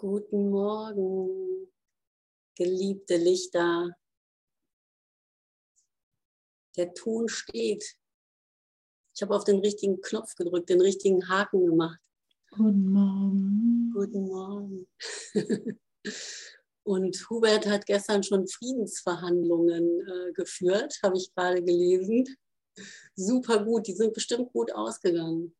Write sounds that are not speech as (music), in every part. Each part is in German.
Guten Morgen, geliebte Lichter. Der Ton steht. Ich habe auf den richtigen Knopf gedrückt, den richtigen Haken gemacht. Guten Morgen. Guten Morgen. (laughs) Und Hubert hat gestern schon Friedensverhandlungen äh, geführt, habe ich gerade gelesen. Super gut, die sind bestimmt gut ausgegangen.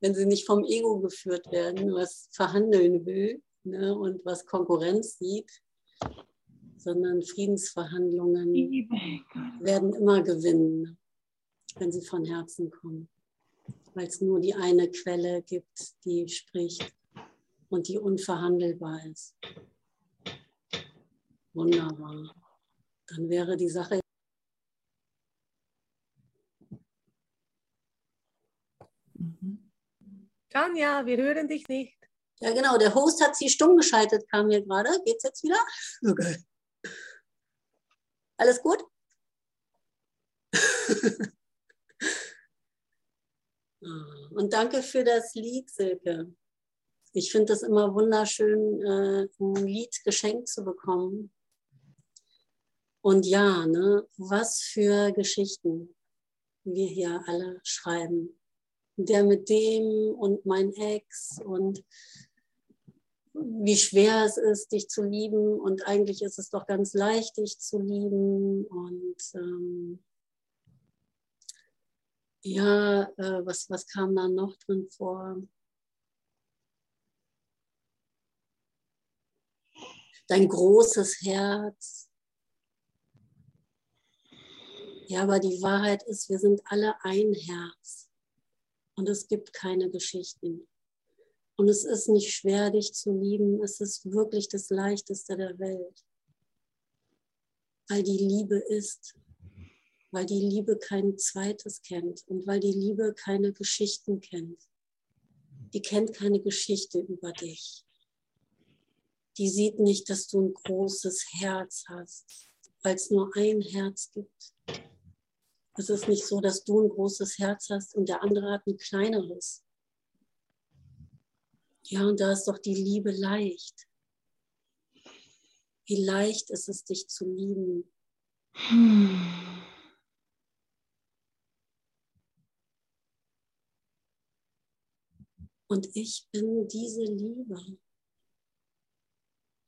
Wenn sie nicht vom Ego geführt werden, was verhandeln will ne, und was Konkurrenz sieht, sondern Friedensverhandlungen werden immer gewinnen, wenn sie von Herzen kommen, weil es nur die eine Quelle gibt, die spricht und die unverhandelbar ist. Wunderbar. Dann wäre die Sache. Tanja, wir hören dich nicht. Ja, genau. Der Host hat sie stumm geschaltet, kam hier gerade. Geht's jetzt wieder? Okay. Alles gut? (laughs) Und danke für das Lied, Silke ich finde es immer wunderschön, äh, ein Lied geschenkt zu bekommen. Und ja, ne, was für Geschichten wir hier alle schreiben. Der mit dem und mein Ex und wie schwer es ist, dich zu lieben. Und eigentlich ist es doch ganz leicht, dich zu lieben. Und ähm, ja, äh, was, was kam da noch drin vor? dein großes Herz. Ja, aber die Wahrheit ist, wir sind alle ein Herz und es gibt keine Geschichten. Und es ist nicht schwer, dich zu lieben. Es ist wirklich das Leichteste der Welt. Weil die Liebe ist. Weil die Liebe kein zweites kennt und weil die Liebe keine Geschichten kennt. Die kennt keine Geschichte über dich die sieht nicht, dass du ein großes Herz hast, weil es nur ein Herz gibt. Es ist nicht so, dass du ein großes Herz hast und der andere hat ein kleineres. Ja, und da ist doch die Liebe leicht. Wie leicht ist es, dich zu lieben. Und ich bin diese Liebe.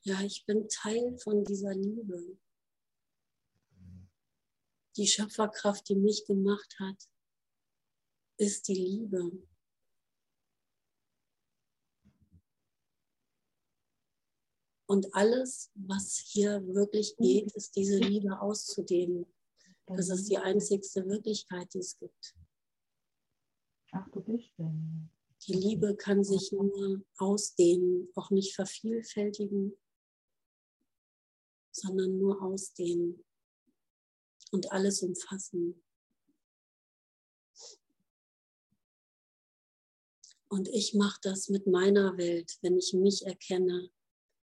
Ja, ich bin Teil von dieser Liebe. Die Schöpferkraft, die mich gemacht hat, ist die Liebe. Und alles, was hier wirklich geht, ist diese Liebe auszudehnen. Das ist die einzigste Wirklichkeit, die es gibt. Ach, du bist denn. Die Liebe kann sich nur ausdehnen, auch nicht vervielfältigen, sondern nur ausdehnen und alles umfassen. Und ich mache das mit meiner Welt, wenn ich mich erkenne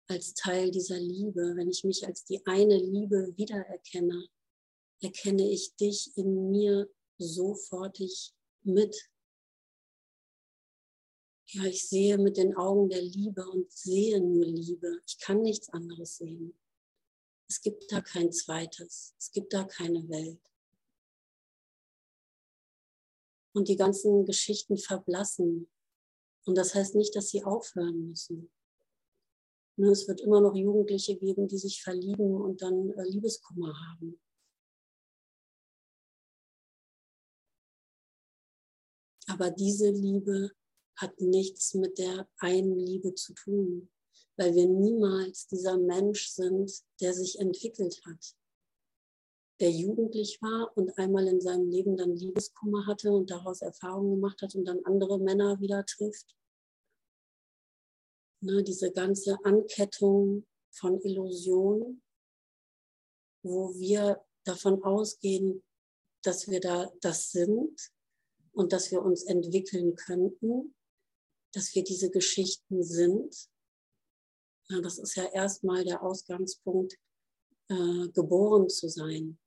als Teil dieser Liebe, wenn ich mich als die eine Liebe wiedererkenne, erkenne ich dich in mir sofortig mit. Ja, ich sehe mit den Augen der Liebe und sehe nur Liebe. Ich kann nichts anderes sehen. Es gibt da kein zweites. Es gibt da keine Welt. Und die ganzen Geschichten verblassen. Und das heißt nicht, dass sie aufhören müssen. Nur es wird immer noch Jugendliche geben, die sich verlieben und dann äh, Liebeskummer haben. Aber diese Liebe hat nichts mit der einen Liebe zu tun weil wir niemals dieser Mensch sind, der sich entwickelt hat, der jugendlich war und einmal in seinem Leben dann Liebeskummer hatte und daraus Erfahrungen gemacht hat und dann andere Männer wieder trifft. Ne, diese ganze Ankettung von Illusionen, wo wir davon ausgehen, dass wir da das sind und dass wir uns entwickeln könnten, dass wir diese Geschichten sind das ist ja erstmal der Ausgangspunkt, äh, geboren zu sein.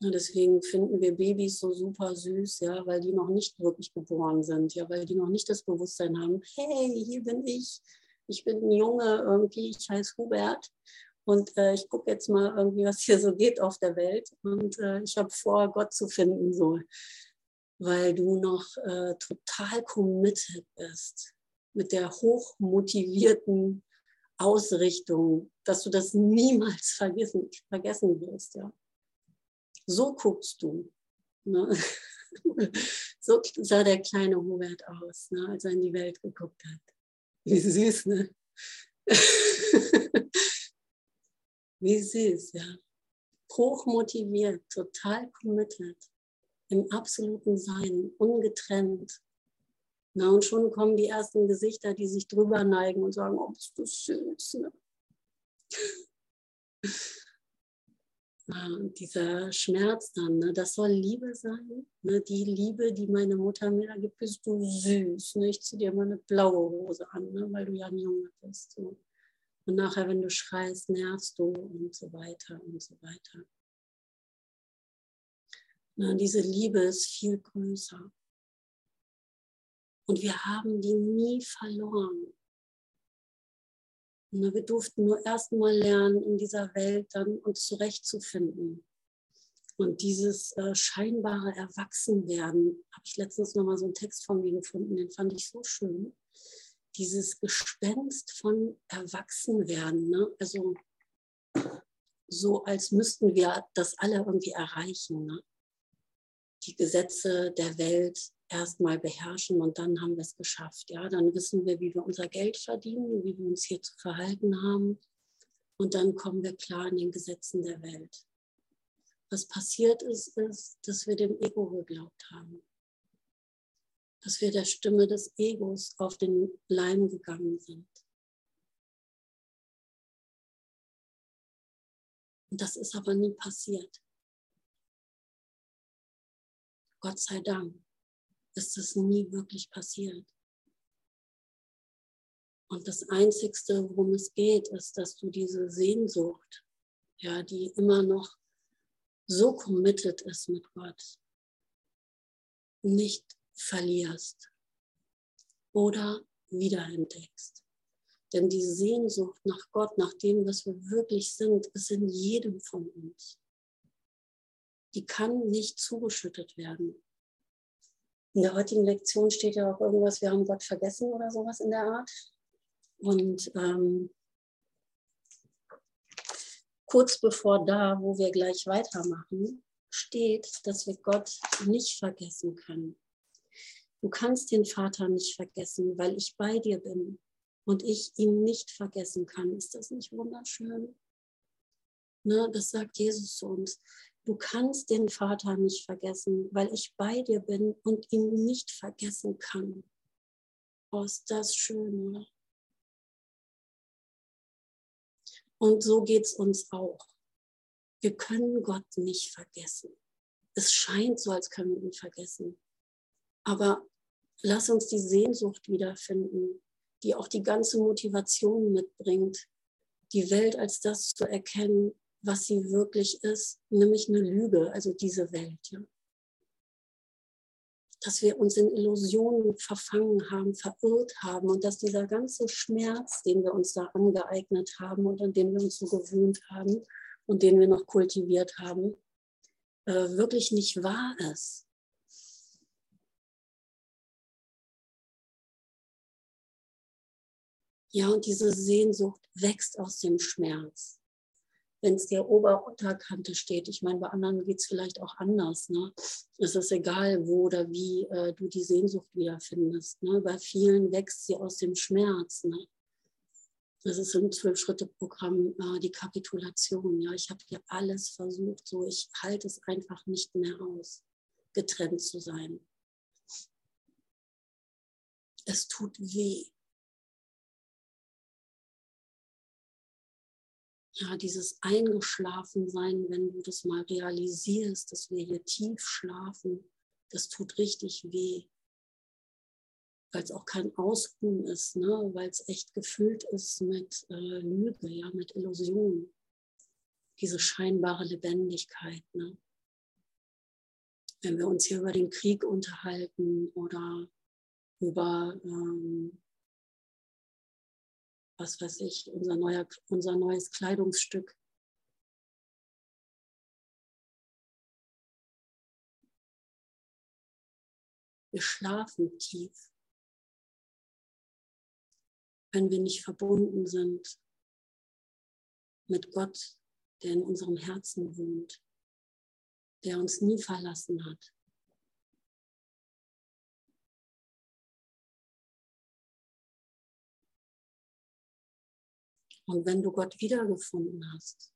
Deswegen finden wir Babys so super süß, ja, weil die noch nicht wirklich geboren sind, ja, weil die noch nicht das Bewusstsein haben, hey, hier bin ich, ich bin ein Junge irgendwie, ich heiße Hubert und äh, ich gucke jetzt mal irgendwie, was hier so geht auf der Welt und äh, ich habe vor, Gott zu finden, so, weil du noch äh, total committed bist mit der hochmotivierten Ausrichtung, dass du das niemals (laughs) vergessen, vergessen wirst, ja. So guckst du. Ne? (laughs) So sah der kleine Hubert aus, ne, als er in die Welt geguckt hat. Wie süß, ne? (laughs) Wie süß, ja. Hochmotiviert, total committed, im absoluten Sein, ungetrennt. Na, und schon kommen die ersten Gesichter, die sich drüber neigen und sagen, oh, bist du süß. Ne? Und dieser Schmerz dann, ne, das soll Liebe sein. Ne, die Liebe, die meine Mutter mir da gibt, bist du süß. Ne? Ich ziehe dir mal eine blaue Hose an, ne, weil du ja ein Junge bist. So. Und nachher, wenn du schreist, nervst du und so weiter und so weiter. Na, diese Liebe ist viel größer. Und wir haben die nie verloren. Und wir durften nur erst mal lernen, in dieser Welt dann uns zurechtzufinden. Und dieses äh, scheinbare Erwachsenwerden, habe ich letztens noch mal so einen Text von mir gefunden, den fand ich so schön. Dieses Gespenst von Erwachsenwerden, ne? also so als müssten wir das alle irgendwie erreichen. Ne? Die Gesetze der Welt erstmal beherrschen und dann haben wir es geschafft. Ja, dann wissen wir, wie wir unser Geld verdienen, wie wir uns hier zu verhalten haben und dann kommen wir klar in den Gesetzen der Welt. Was passiert ist, ist, dass wir dem Ego geglaubt haben, dass wir der Stimme des Egos auf den Leim gegangen sind. Und das ist aber nie passiert. Gott sei Dank ist es nie wirklich passiert. Und das Einzigste, worum es geht, ist, dass du diese Sehnsucht, ja, die immer noch so committed ist mit Gott, nicht verlierst oder wiederentdeckst. Denn die Sehnsucht nach Gott, nach dem, was wir wirklich sind, ist in jedem von uns. Die kann nicht zugeschüttet werden. In der heutigen Lektion steht ja auch irgendwas, wir haben Gott vergessen oder sowas in der Art. Und ähm, kurz bevor da, wo wir gleich weitermachen, steht, dass wir Gott nicht vergessen können. Du kannst den Vater nicht vergessen, weil ich bei dir bin und ich ihn nicht vergessen kann. Ist das nicht wunderschön? Ne, das sagt Jesus zu uns. Du kannst den Vater nicht vergessen, weil ich bei dir bin und ihn nicht vergessen kann. Oh, ist das schön, oder? Und so geht es uns auch. Wir können Gott nicht vergessen. Es scheint so, als können wir ihn vergessen. Aber lass uns die Sehnsucht wiederfinden, die auch die ganze Motivation mitbringt, die Welt als das zu erkennen, was sie wirklich ist, nämlich eine Lüge, also diese Welt. Ja. Dass wir uns in Illusionen verfangen haben, verirrt haben und dass dieser ganze Schmerz, den wir uns da angeeignet haben und an den wir uns so gewöhnt haben und den wir noch kultiviert haben, äh, wirklich nicht wahr ist. Ja, und diese Sehnsucht wächst aus dem Schmerz wenn es dir Ober-Unterkante steht. Ich meine, bei anderen geht es vielleicht auch anders. Ne? Es ist egal, wo oder wie äh, du die Sehnsucht wiederfindest. Ne? Bei vielen wächst sie aus dem Schmerz. Ne? Das ist im Zwölf-Schritte-Programm äh, die Kapitulation. Ja, ich habe hier alles versucht, so ich halte es einfach nicht mehr aus, getrennt zu sein. Es tut weh. Ja, dieses Eingeschlafensein, wenn du das mal realisierst, dass wir hier tief schlafen, das tut richtig weh. Weil es auch kein Ausruhen ist, ne? weil es echt gefüllt ist mit äh, Lüge, ja, mit Illusion. Diese scheinbare Lebendigkeit. Ne? wenn wir uns hier über den Krieg unterhalten oder über, ähm, was weiß ich, unser, neuer, unser neues Kleidungsstück. Wir schlafen tief, wenn wir nicht verbunden sind mit Gott, der in unserem Herzen wohnt, der uns nie verlassen hat. Und wenn du Gott wiedergefunden hast,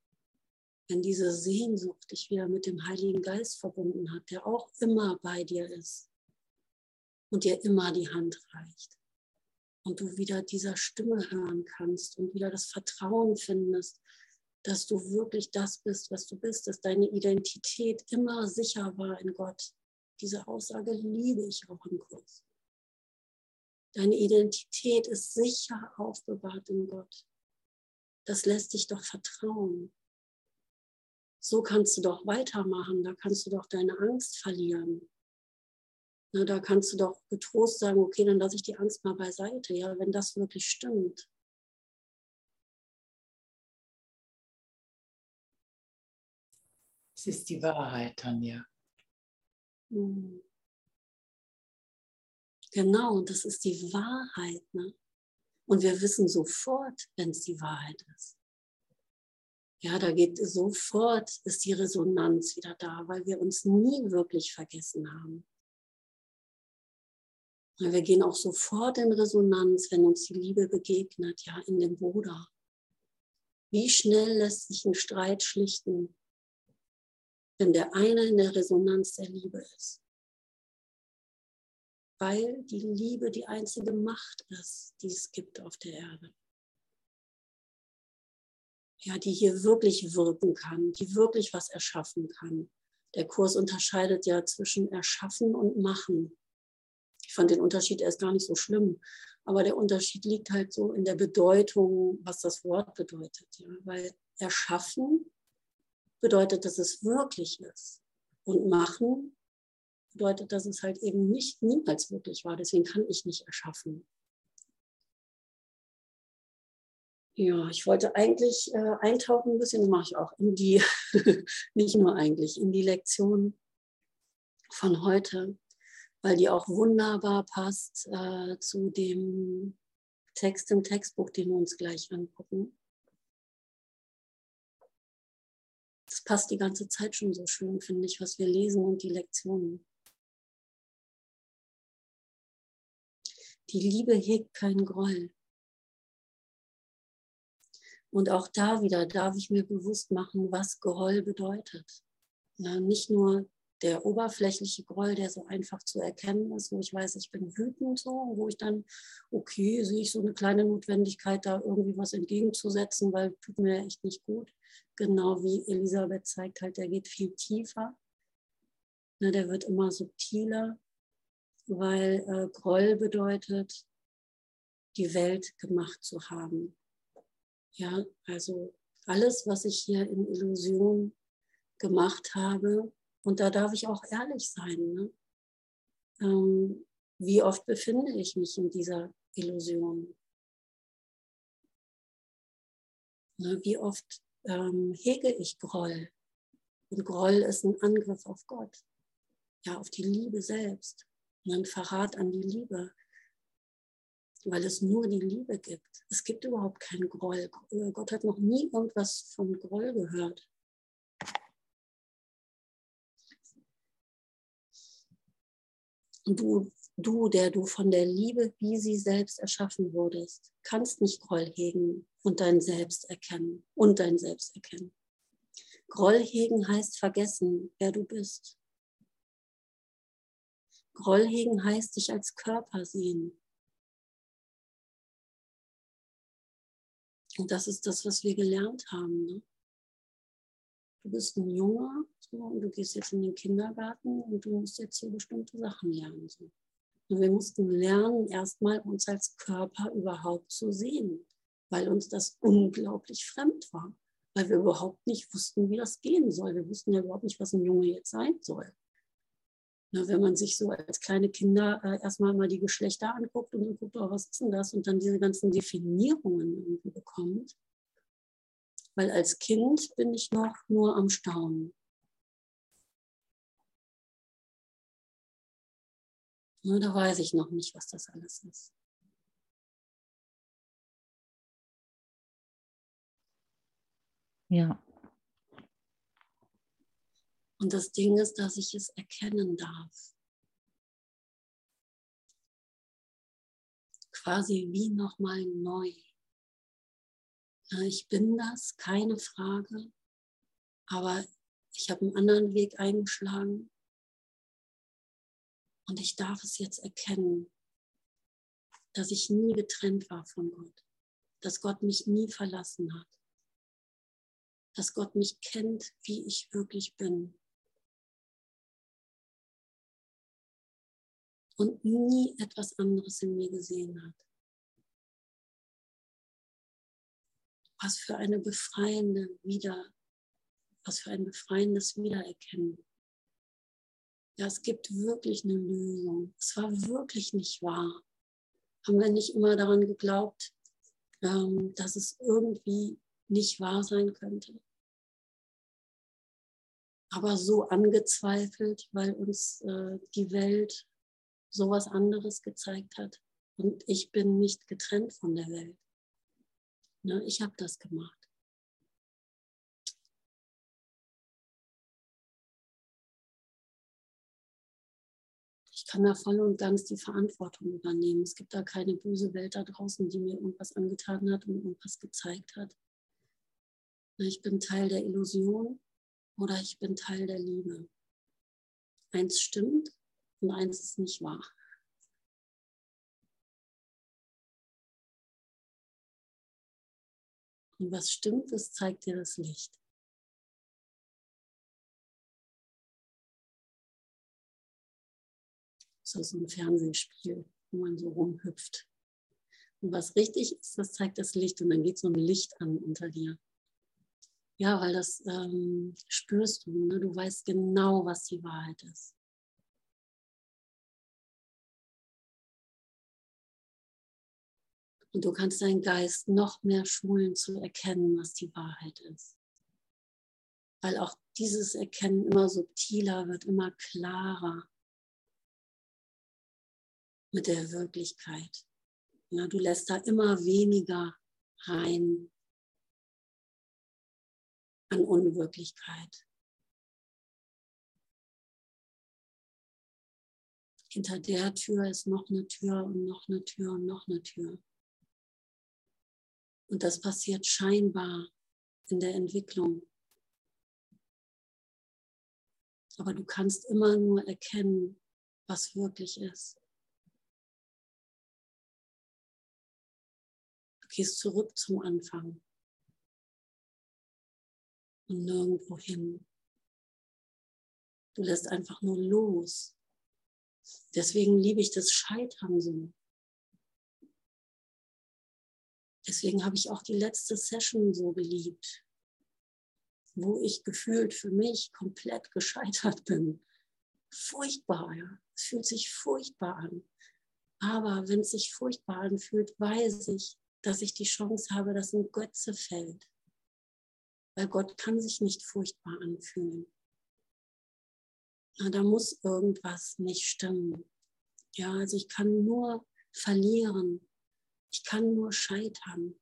wenn diese Sehnsucht dich wieder mit dem Heiligen Geist verbunden hat, der auch immer bei dir ist und dir immer die Hand reicht, und du wieder dieser Stimme hören kannst und wieder das Vertrauen findest, dass du wirklich das bist, was du bist, dass deine Identität immer sicher war in Gott. Diese Aussage liebe ich auch im Kurs. Deine Identität ist sicher aufbewahrt in Gott. Das lässt dich doch vertrauen. So kannst du doch weitermachen, da kannst du doch deine Angst verlieren. Na, da kannst du doch getrost sagen, okay, dann lasse ich die Angst mal beiseite, ja, wenn das wirklich stimmt. Es ist die Wahrheit, Tanja. Hm. Genau, das ist die Wahrheit. Ne? Und wir wissen sofort, wenn es die Wahrheit ist. Ja, da geht sofort, ist die Resonanz wieder da, weil wir uns nie wirklich vergessen haben. Wir gehen auch sofort in Resonanz, wenn uns die Liebe begegnet, ja, in dem Bruder. Wie schnell lässt sich ein Streit schlichten, wenn der eine in der Resonanz der Liebe ist? Weil die Liebe die einzige Macht ist, die es gibt auf der Erde. Ja, die hier wirklich wirken kann, die wirklich was erschaffen kann. Der Kurs unterscheidet ja zwischen erschaffen und machen. Ich fand den Unterschied erst gar nicht so schlimm. Aber der Unterschied liegt halt so in der Bedeutung, was das Wort bedeutet. Ja? Weil erschaffen bedeutet, dass es wirklich ist. Und machen bedeutet, dass es halt eben nicht niemals wirklich war. Deswegen kann ich nicht erschaffen. Ja, ich wollte eigentlich äh, eintauchen ein bisschen, mache ich auch, in die, (laughs) nicht nur eigentlich, in die Lektion von heute weil die auch wunderbar passt äh, zu dem Text im Textbuch, den wir uns gleich angucken. Das passt die ganze Zeit schon so schön, finde ich, was wir lesen und die Lektionen. Die Liebe hegt keinen Groll. Und auch da wieder darf ich mir bewusst machen, was Groll bedeutet. Ja, nicht nur der oberflächliche Groll, der so einfach zu erkennen ist, wo ich weiß, ich bin wütend so, wo ich dann, okay, sehe ich so eine kleine Notwendigkeit, da irgendwie was entgegenzusetzen, weil tut mir echt nicht gut. Genau wie Elisabeth zeigt halt, der geht viel tiefer. Ne, der wird immer subtiler, weil äh, Groll bedeutet, die Welt gemacht zu haben. Ja, also alles, was ich hier in Illusion gemacht habe, und da darf ich auch ehrlich sein. Ne? Ähm, wie oft befinde ich mich in dieser Illusion? Ne? Wie oft ähm, hege ich Groll? Und Groll ist ein Angriff auf Gott, ja, auf die Liebe selbst. Und ein Verrat an die Liebe, weil es nur die Liebe gibt. Es gibt überhaupt keinen Groll. Gott hat noch nie irgendwas von Groll gehört. du, du, der du von der Liebe, wie sie selbst erschaffen wurdest, kannst nicht Groll hegen und dein Selbst erkennen und dein Selbst erkennen. Groll hegen heißt vergessen, wer du bist. Groll hegen heißt dich als Körper sehen. Und das ist das, was wir gelernt haben. Ne? du bist ein Junge so, und du gehst jetzt in den Kindergarten und du musst jetzt hier bestimmte Sachen lernen. So. Und wir mussten lernen, erstmal uns als Körper überhaupt zu sehen, weil uns das unglaublich fremd war, weil wir überhaupt nicht wussten, wie das gehen soll. Wir wussten ja überhaupt nicht, was ein Junge jetzt sein soll. Na, wenn man sich so als kleine Kinder äh, erstmal mal die Geschlechter anguckt und dann guckt, oh, was ist denn das? Und dann diese ganzen Definierungen irgendwie bekommt. Weil als Kind bin ich noch nur am Staunen. Na, da weiß ich noch nicht, was das alles ist. Ja. Und das Ding ist, dass ich es erkennen darf. Quasi wie nochmal neu. Ich bin das, keine Frage, aber ich habe einen anderen Weg eingeschlagen und ich darf es jetzt erkennen, dass ich nie getrennt war von Gott, dass Gott mich nie verlassen hat, dass Gott mich kennt, wie ich wirklich bin. Und nie etwas anderes in mir gesehen hat. Was für eine befreiende Wieder, was für ein befreiendes Wiedererkennen. Ja, es gibt wirklich eine Lösung. Es war wirklich nicht wahr. Haben wir nicht immer daran geglaubt, ähm, dass es irgendwie nicht wahr sein könnte? aber so angezweifelt, weil uns äh, die Welt sowas anderes gezeigt hat. Und ich bin nicht getrennt von der Welt. Ne, ich habe das gemacht. Ich kann da voll und ganz die Verantwortung übernehmen. Es gibt da keine böse Welt da draußen, die mir irgendwas angetan hat und irgendwas gezeigt hat. Ich bin Teil der Illusion oder ich bin Teil der Liebe. Eins stimmt und eins ist nicht wahr. Und was stimmt, das zeigt dir das Licht. So ist ein Fernsehspiel, wo man so rumhüpft. Und was richtig ist, das zeigt das Licht und dann geht so ein Licht an unter dir. Ja, weil das ähm, spürst du. Ne? Du weißt genau, was die Wahrheit ist. Und du kannst deinen Geist noch mehr schulen zu erkennen, was die Wahrheit ist. Weil auch dieses Erkennen immer subtiler wird, immer klarer mit der Wirklichkeit. Ja, du lässt da immer weniger rein, an Unwirklichkeit. Hinter der Tür ist noch eine Tür und noch eine Tür und noch eine Tür. Und das passiert scheinbar in der Entwicklung. Aber du kannst immer nur erkennen, was wirklich ist. Du gehst zurück zum Anfang und nirgendwo hin. Du lässt einfach nur los. Deswegen liebe ich das Scheitern so. Deswegen habe ich auch die letzte Session so geliebt, wo ich gefühlt für mich komplett gescheitert bin. Furchtbar, ja. Es fühlt sich furchtbar an. Aber wenn es sich furchtbar anfühlt, weiß ich, dass ich die Chance habe, dass ein Götze fällt weil Gott kann sich nicht furchtbar anfühlen. Na, da muss irgendwas nicht stimmen. Ja, also ich kann nur verlieren. Ich kann nur scheitern.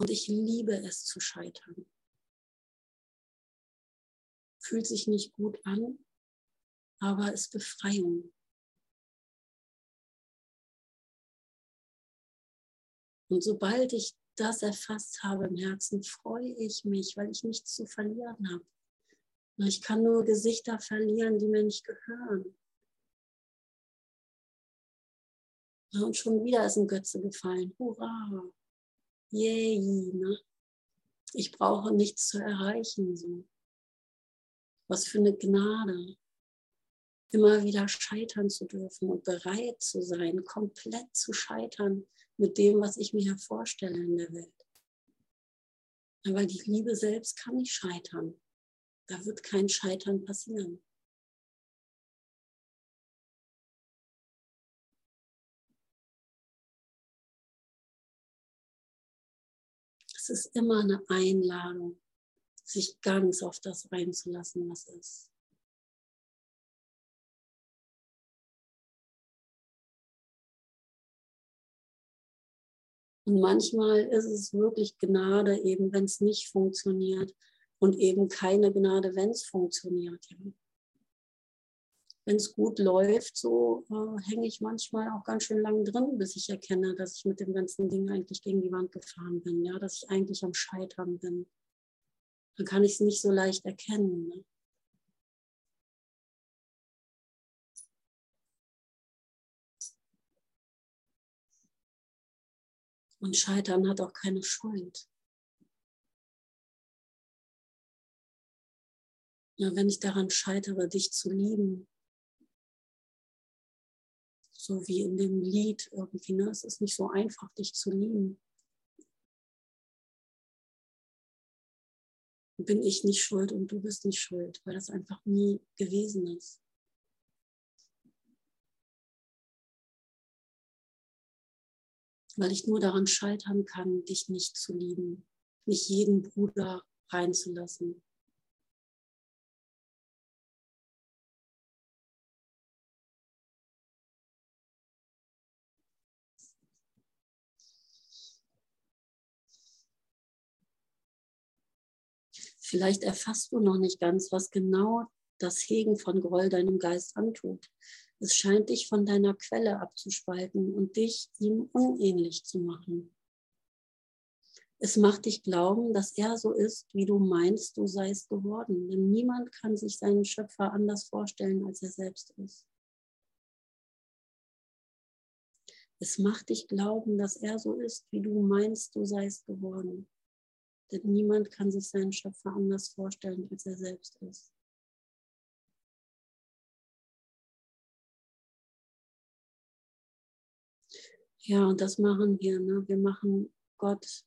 Und ich liebe es zu scheitern. Fühlt sich nicht gut an, aber ist Befreiung. Und sobald ich das erfasst habe im Herzen, freue ich mich, weil ich nichts zu verlieren habe. Ich kann nur Gesichter verlieren, die mir nicht gehören. Und schon wieder ist ein Götze gefallen. Hurra! Yay! Ne? Ich brauche nichts zu erreichen. So. Was für eine Gnade immer wieder scheitern zu dürfen und bereit zu sein, komplett zu scheitern mit dem, was ich mir vorstelle in der Welt. Weil die Liebe selbst kann nicht scheitern. Da wird kein Scheitern passieren. Ist immer eine Einladung, sich ganz auf das einzulassen, was ist. Und manchmal ist es wirklich Gnade, eben wenn es nicht funktioniert und eben keine Gnade, wenn es funktioniert. Wenn es gut läuft, so äh, hänge ich manchmal auch ganz schön lang drin, bis ich erkenne, dass ich mit dem ganzen Ding eigentlich gegen die Wand gefahren bin, ja, dass ich eigentlich am Scheitern bin. Dann kann ich es nicht so leicht erkennen. Ne? Und Scheitern hat auch keine Schuld. Ja, wenn ich daran scheitere, dich zu lieben, so wie in dem Lied irgendwie, ne? es ist nicht so einfach, dich zu lieben. Bin ich nicht schuld und du bist nicht schuld, weil das einfach nie gewesen ist. weil ich nur daran scheitern kann, dich nicht zu lieben, nicht jeden Bruder reinzulassen. Vielleicht erfasst du noch nicht ganz, was genau das Hegen von Groll deinem Geist antut. Es scheint dich von deiner Quelle abzuspalten und dich ihm unähnlich zu machen. Es macht dich glauben, dass er so ist, wie du meinst, du seist geworden. Denn niemand kann sich seinen Schöpfer anders vorstellen, als er selbst ist. Es macht dich glauben, dass er so ist, wie du meinst, du seist geworden. Denn niemand kann sich seinen Schöpfer anders vorstellen, als er selbst ist. Ja, und das machen wir. Ne? Wir machen Gott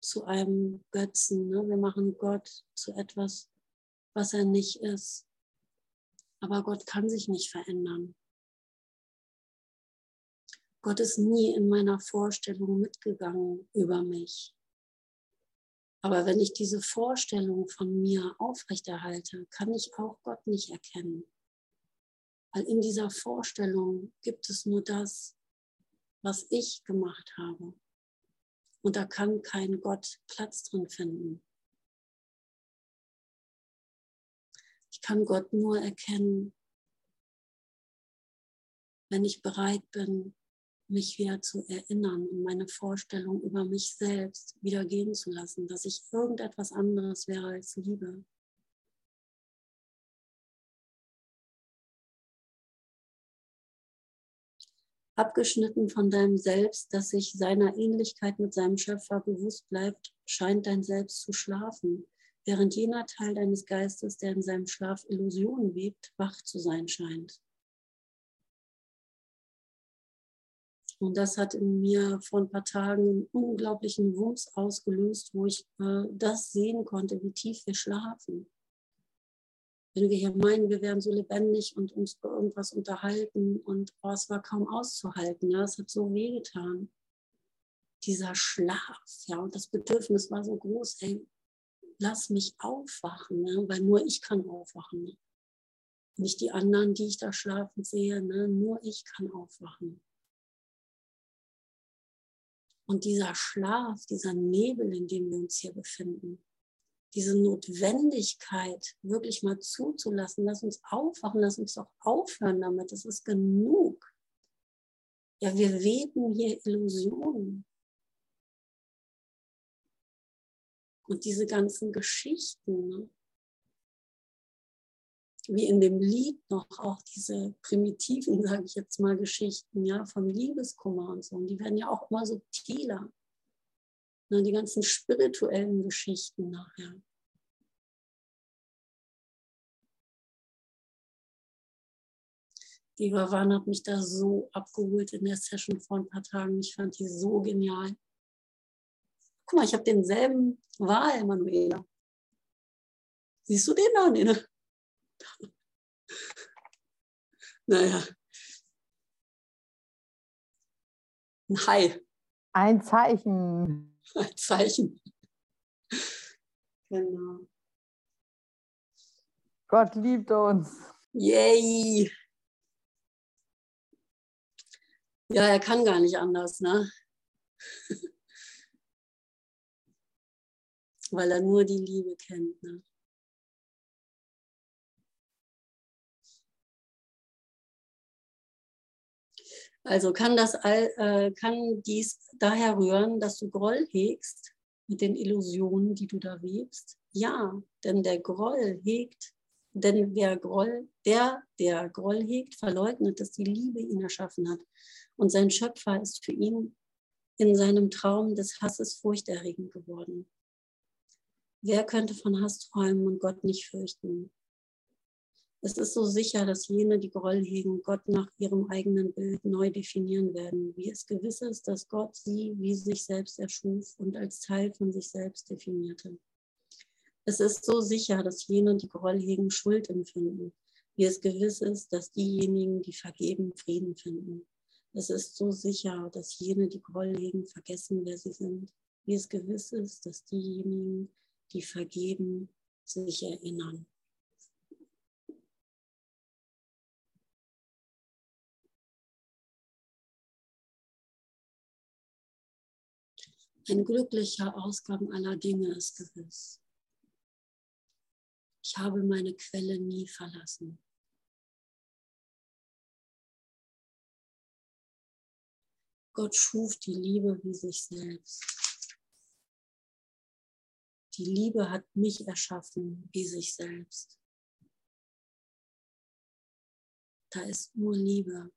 zu einem Götzen. Ne? Wir machen Gott zu etwas, was er nicht ist. Aber Gott kann sich nicht verändern. Gott ist nie in meiner Vorstellung mitgegangen über mich. Aber wenn ich diese Vorstellung von mir aufrechterhalte, kann ich auch Gott nicht erkennen. Weil in dieser Vorstellung gibt es nur das, was ich gemacht habe. Und da kann kein Gott Platz drin finden. Ich kann Gott nur erkennen, wenn ich bereit bin, mich wieder zu erinnern und meine Vorstellung über mich selbst wieder gehen zu lassen, dass ich irgendetwas anderes wäre als Liebe. Abgeschnitten von deinem Selbst, das sich seiner Ähnlichkeit mit seinem Schöpfer bewusst bleibt, scheint dein Selbst zu schlafen, während jener Teil deines Geistes, der in seinem Schlaf Illusionen webt, wach zu sein scheint. Und das hat in mir vor ein paar Tagen einen unglaublichen Wumms ausgelöst, wo ich äh, das sehen konnte, wie tief wir schlafen wenn wir hier meinen, wir wären so lebendig und uns über irgendwas unterhalten und oh, es war kaum auszuhalten, ja, es hat so wehgetan. Dieser Schlaf, ja, und das Bedürfnis war so groß, ey, lass mich aufwachen, ne, weil nur ich kann aufwachen. Ne? Nicht die anderen, die ich da schlafen sehe, ne, nur ich kann aufwachen. Und dieser Schlaf, dieser Nebel, in dem wir uns hier befinden, diese Notwendigkeit wirklich mal zuzulassen. Lass uns aufwachen, lass uns doch aufhören damit. Das ist genug. Ja, wir weben hier Illusionen. Und diese ganzen Geschichten, ne? Wie in dem Lied noch auch diese primitiven, sage ich jetzt mal, Geschichten, ja, vom Liebeskummer und so. Und die werden ja auch immer subtiler. Na, die ganzen spirituellen Geschichten nachher. Die Vavan hat mich da so abgeholt in der Session vor ein paar Tagen. Ich fand die so genial. Guck mal, ich habe denselben Wahl, Manuela. Siehst du den da? Nee, ne? (laughs) Naja. Ein Hai. Ein Zeichen. Ein Zeichen. Genau. Gott liebt uns. Yay! Ja, er kann gar nicht anders, ne? (laughs) Weil er nur die Liebe kennt. Ne? Also kann, das, äh, kann dies daher rühren, dass du Groll hegst mit den Illusionen, die du da webst? Ja, denn der Groll hegt, denn wer Groll, der, der Groll hegt, verleugnet, dass die Liebe ihn erschaffen hat. Und sein Schöpfer ist für ihn in seinem Traum des Hasses furchterregend geworden. Wer könnte von Hass träumen und Gott nicht fürchten? Es ist so sicher, dass jene, die Groll hegen, Gott nach ihrem eigenen Bild neu definieren werden, wie es gewiss ist, dass Gott sie wie sich selbst erschuf und als Teil von sich selbst definierte. Es ist so sicher, dass jene, die Groll hegen, Schuld empfinden, wie es gewiss ist, dass diejenigen, die vergeben, Frieden finden. Es ist so sicher, dass jene, die Groll hegen, vergessen, wer sie sind, wie es gewiss ist, dass diejenigen, die vergeben, sich erinnern. Ein glücklicher Ausgang aller Dinge ist gewiss. Ich habe meine Quelle nie verlassen. Gott schuf die Liebe wie sich selbst. Die Liebe hat mich erschaffen wie sich selbst. Da ist nur Liebe.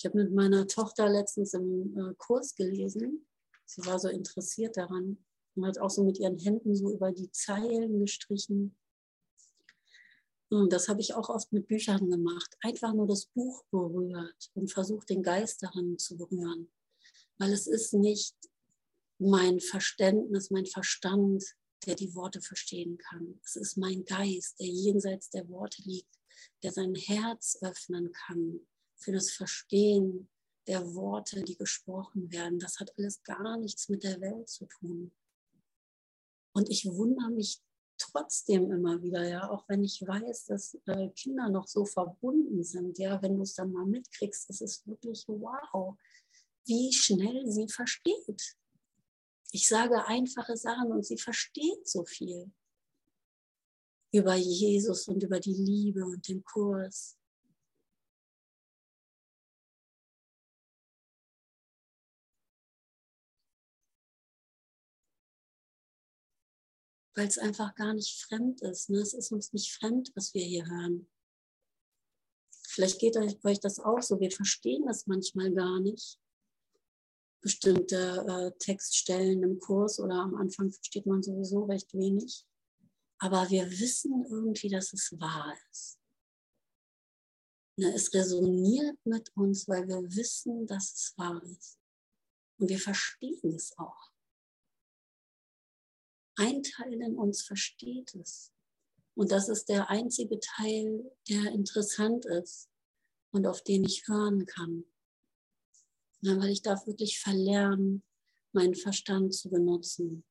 Ich habe mit meiner Tochter letztens im äh, Kurs gelesen. Sie war so interessiert daran und hat auch so mit ihren Händen so über die Zeilen gestrichen. Und das habe ich auch oft mit Büchern gemacht. Einfach nur das Buch berührt und versucht, den Geist daran zu berühren. Weil es ist nicht mein Verständnis, mein Verstand, der die Worte verstehen kann. Es ist mein Geist, der jenseits der Worte liegt, der sein Herz öffnen kann für das Verstehen der Worte, die gesprochen werden. Das hat alles gar nichts mit der Welt zu tun. Und ich wundere mich trotzdem immer wieder, ja, auch wenn ich weiß, dass äh, Kinder noch so verbunden sind, ja, wenn du es dann mal mitkriegst, ist es wirklich wow, wie schnell sie versteht. Ich sage einfache Sachen und sie versteht so viel über Jesus und über die Liebe und den Kurs. Weil es einfach gar nicht fremd ist. Ne? Es ist uns nicht fremd, was wir hier hören. Vielleicht geht euch das auch so. Wir verstehen das manchmal gar nicht. Bestimmte äh, Textstellen im Kurs oder am Anfang versteht man sowieso recht wenig. Aber wir wissen irgendwie, dass es wahr ist. Ne? Es resoniert mit uns, weil wir wissen, dass es wahr ist. Und wir verstehen es auch. Ein Teil in uns versteht es. Und das ist der einzige Teil, der interessant ist und auf den ich hören kann. Ja, weil ich darf wirklich verlernen, meinen Verstand zu benutzen.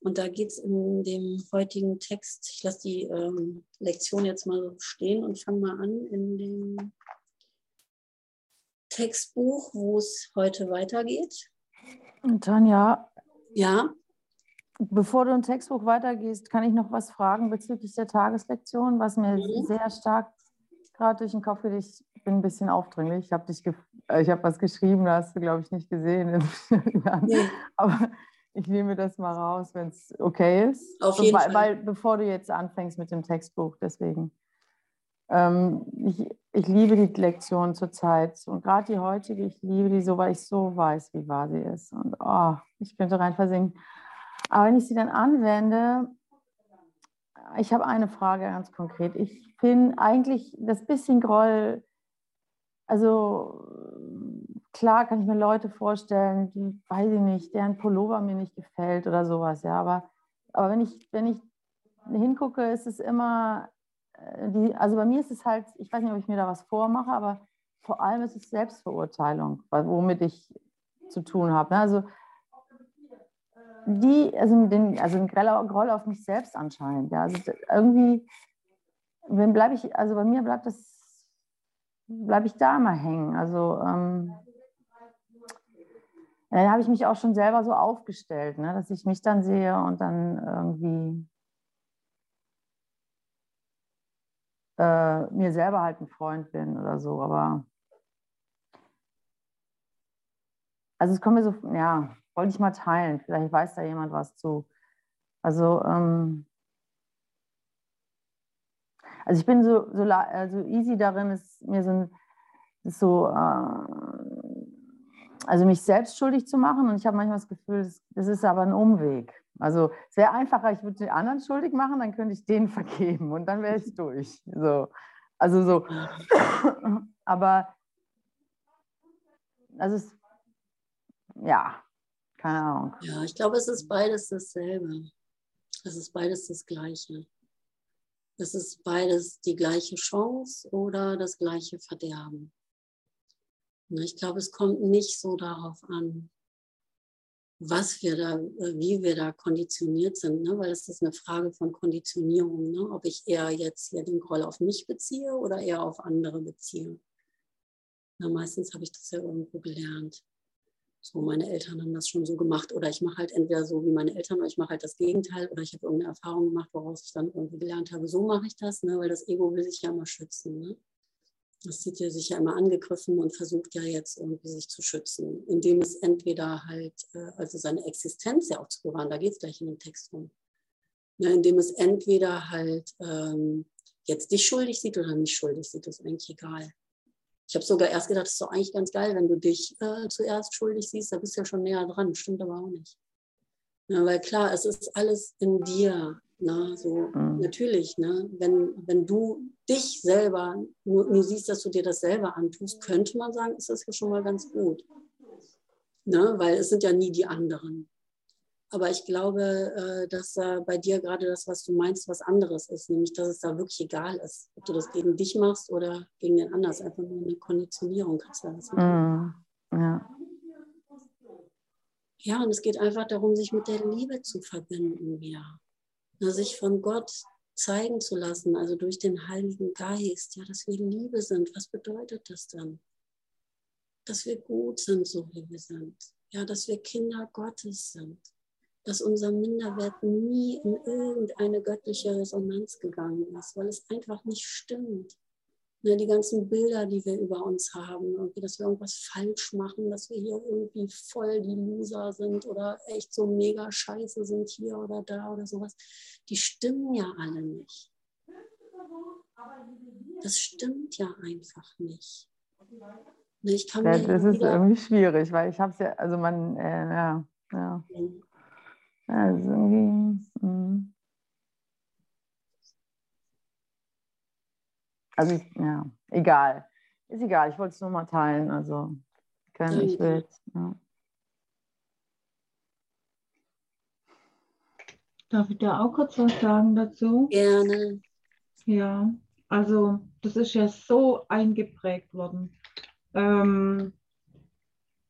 Und da geht es in dem heutigen Text, ich lasse die ähm, Lektion jetzt mal stehen und fange mal an in dem Textbuch, wo es heute weitergeht. Und Tanja, ja. Bevor du im Textbuch weitergehst, kann ich noch was fragen bezüglich der Tageslektion, was mir mhm. sehr stark gerade durch den Kopf geht. Ich bin ein bisschen aufdringlich. Ich habe äh, habe was geschrieben, da hast du glaube ich nicht gesehen. nee. Aber ich nehme das mal raus, wenn es okay ist. Auf jeden weil, Fall. Weil bevor du jetzt anfängst mit dem Textbuch, deswegen. Ähm, ich, ich liebe die Lektion zurzeit und gerade die heutige, ich liebe die so, weil ich so weiß, wie wahr sie ist. Und oh, ich könnte rein versinken. Aber wenn ich sie dann anwende, ich habe eine Frage ganz konkret. Ich finde eigentlich das bisschen Groll also klar kann ich mir Leute vorstellen, die, weiß ich nicht, deren Pullover mir nicht gefällt oder sowas, ja, aber, aber wenn ich, wenn ich hingucke, ist es immer, äh, die, also bei mir ist es halt, ich weiß nicht, ob ich mir da was vormache, aber vor allem ist es Selbstverurteilung, womit ich zu tun habe. Ne? Also die, also, den, also ein greller Groll auf mich selbst anscheinend. Ja. Also irgendwie, wenn bleibe ich, also bei mir bleibt das, bleibe ich da immer hängen. Also ähm, dann habe ich mich auch schon selber so aufgestellt, ne, dass ich mich dann sehe und dann irgendwie äh, mir selber halt ein Freund bin oder so. Aber also es kommt mir so, ja, wollte ich mal teilen. Vielleicht weiß da jemand was zu. Also, ähm, also ich bin so, so also easy darin, ist mir so ein, ist so, äh, also mich selbst schuldig zu machen. Und ich habe manchmal das Gefühl, das, das ist aber ein Umweg. Also es wäre einfacher, ich würde den anderen schuldig machen, dann könnte ich den (laughs) vergeben und dann wäre ich durch. So. Also so. (laughs) aber also es, ja, keine Ahnung. Ja, ich glaube, es ist beides dasselbe. Es ist beides das Gleiche. Es ist beides die gleiche Chance oder das gleiche Verderben. Ich glaube, es kommt nicht so darauf an, was wir da, wie wir da konditioniert sind, ne? weil es ist eine Frage von Konditionierung, ne? ob ich eher jetzt hier den Groll auf mich beziehe oder eher auf andere beziehe. Na, meistens habe ich das ja irgendwo gelernt. So, meine Eltern haben das schon so gemacht oder ich mache halt entweder so wie meine Eltern oder ich mache halt das Gegenteil oder ich habe irgendeine Erfahrung gemacht, woraus ich dann irgendwie gelernt habe, so mache ich das, ne? weil das Ego will sich ja immer schützen. Ne? Das sieht ja sich ja immer angegriffen und versucht ja jetzt irgendwie sich zu schützen, indem es entweder halt, äh, also seine Existenz ja auch zu bewahren, da geht es gleich in dem Text rum, ne? indem es entweder halt ähm, jetzt dich schuldig sieht oder mich schuldig sieht, ist eigentlich egal. Ich habe sogar erst gedacht, das ist doch eigentlich ganz geil, wenn du dich äh, zuerst schuldig siehst, da bist du ja schon näher dran. Stimmt aber auch nicht. Ja, weil klar, es ist alles in dir. Na, ne, so mhm. natürlich, ne? wenn, wenn du dich selber nur, nur, siehst, dass du dir das selber antust, könnte man sagen, ist das ja schon mal ganz gut. Ne? Weil es sind ja nie die anderen. Aber ich glaube, äh, dass bei dir gerade das, was du meinst, was anderes ist, nämlich dass es da wirklich egal ist, ob du das gegen dich machst oder gegen den anderen. Einfach nur eine Konditionierung kannst du das machen. Mm, ja. ja, und es geht einfach darum, sich mit der Liebe zu verbinden wieder. Sich von Gott zeigen zu lassen, also durch den Heiligen Geist, ja, dass wir Liebe sind. Was bedeutet das dann? Dass wir gut sind, so wie wir sind. Ja, dass wir Kinder Gottes sind dass unser Minderwert nie in irgendeine göttliche Resonanz gegangen ist, weil es einfach nicht stimmt. Ne, die ganzen Bilder, die wir über uns haben, irgendwie, dass wir irgendwas falsch machen, dass wir hier irgendwie voll die Loser sind oder echt so mega scheiße sind hier oder da oder sowas, die stimmen ja alle nicht. Das stimmt ja einfach nicht. Ne, ich kann ja, das ist irgendwie schwierig, weil ich habe es ja, also man, äh, ja, ja. Mhm. Also irgendwie. Hm. Also, ja, egal. Ist egal, ich wollte es nur mal teilen. Also, können, ich will ja. Darf ich da auch kurz was sagen dazu? Gerne. Ja, also das ist ja so eingeprägt worden. Ähm,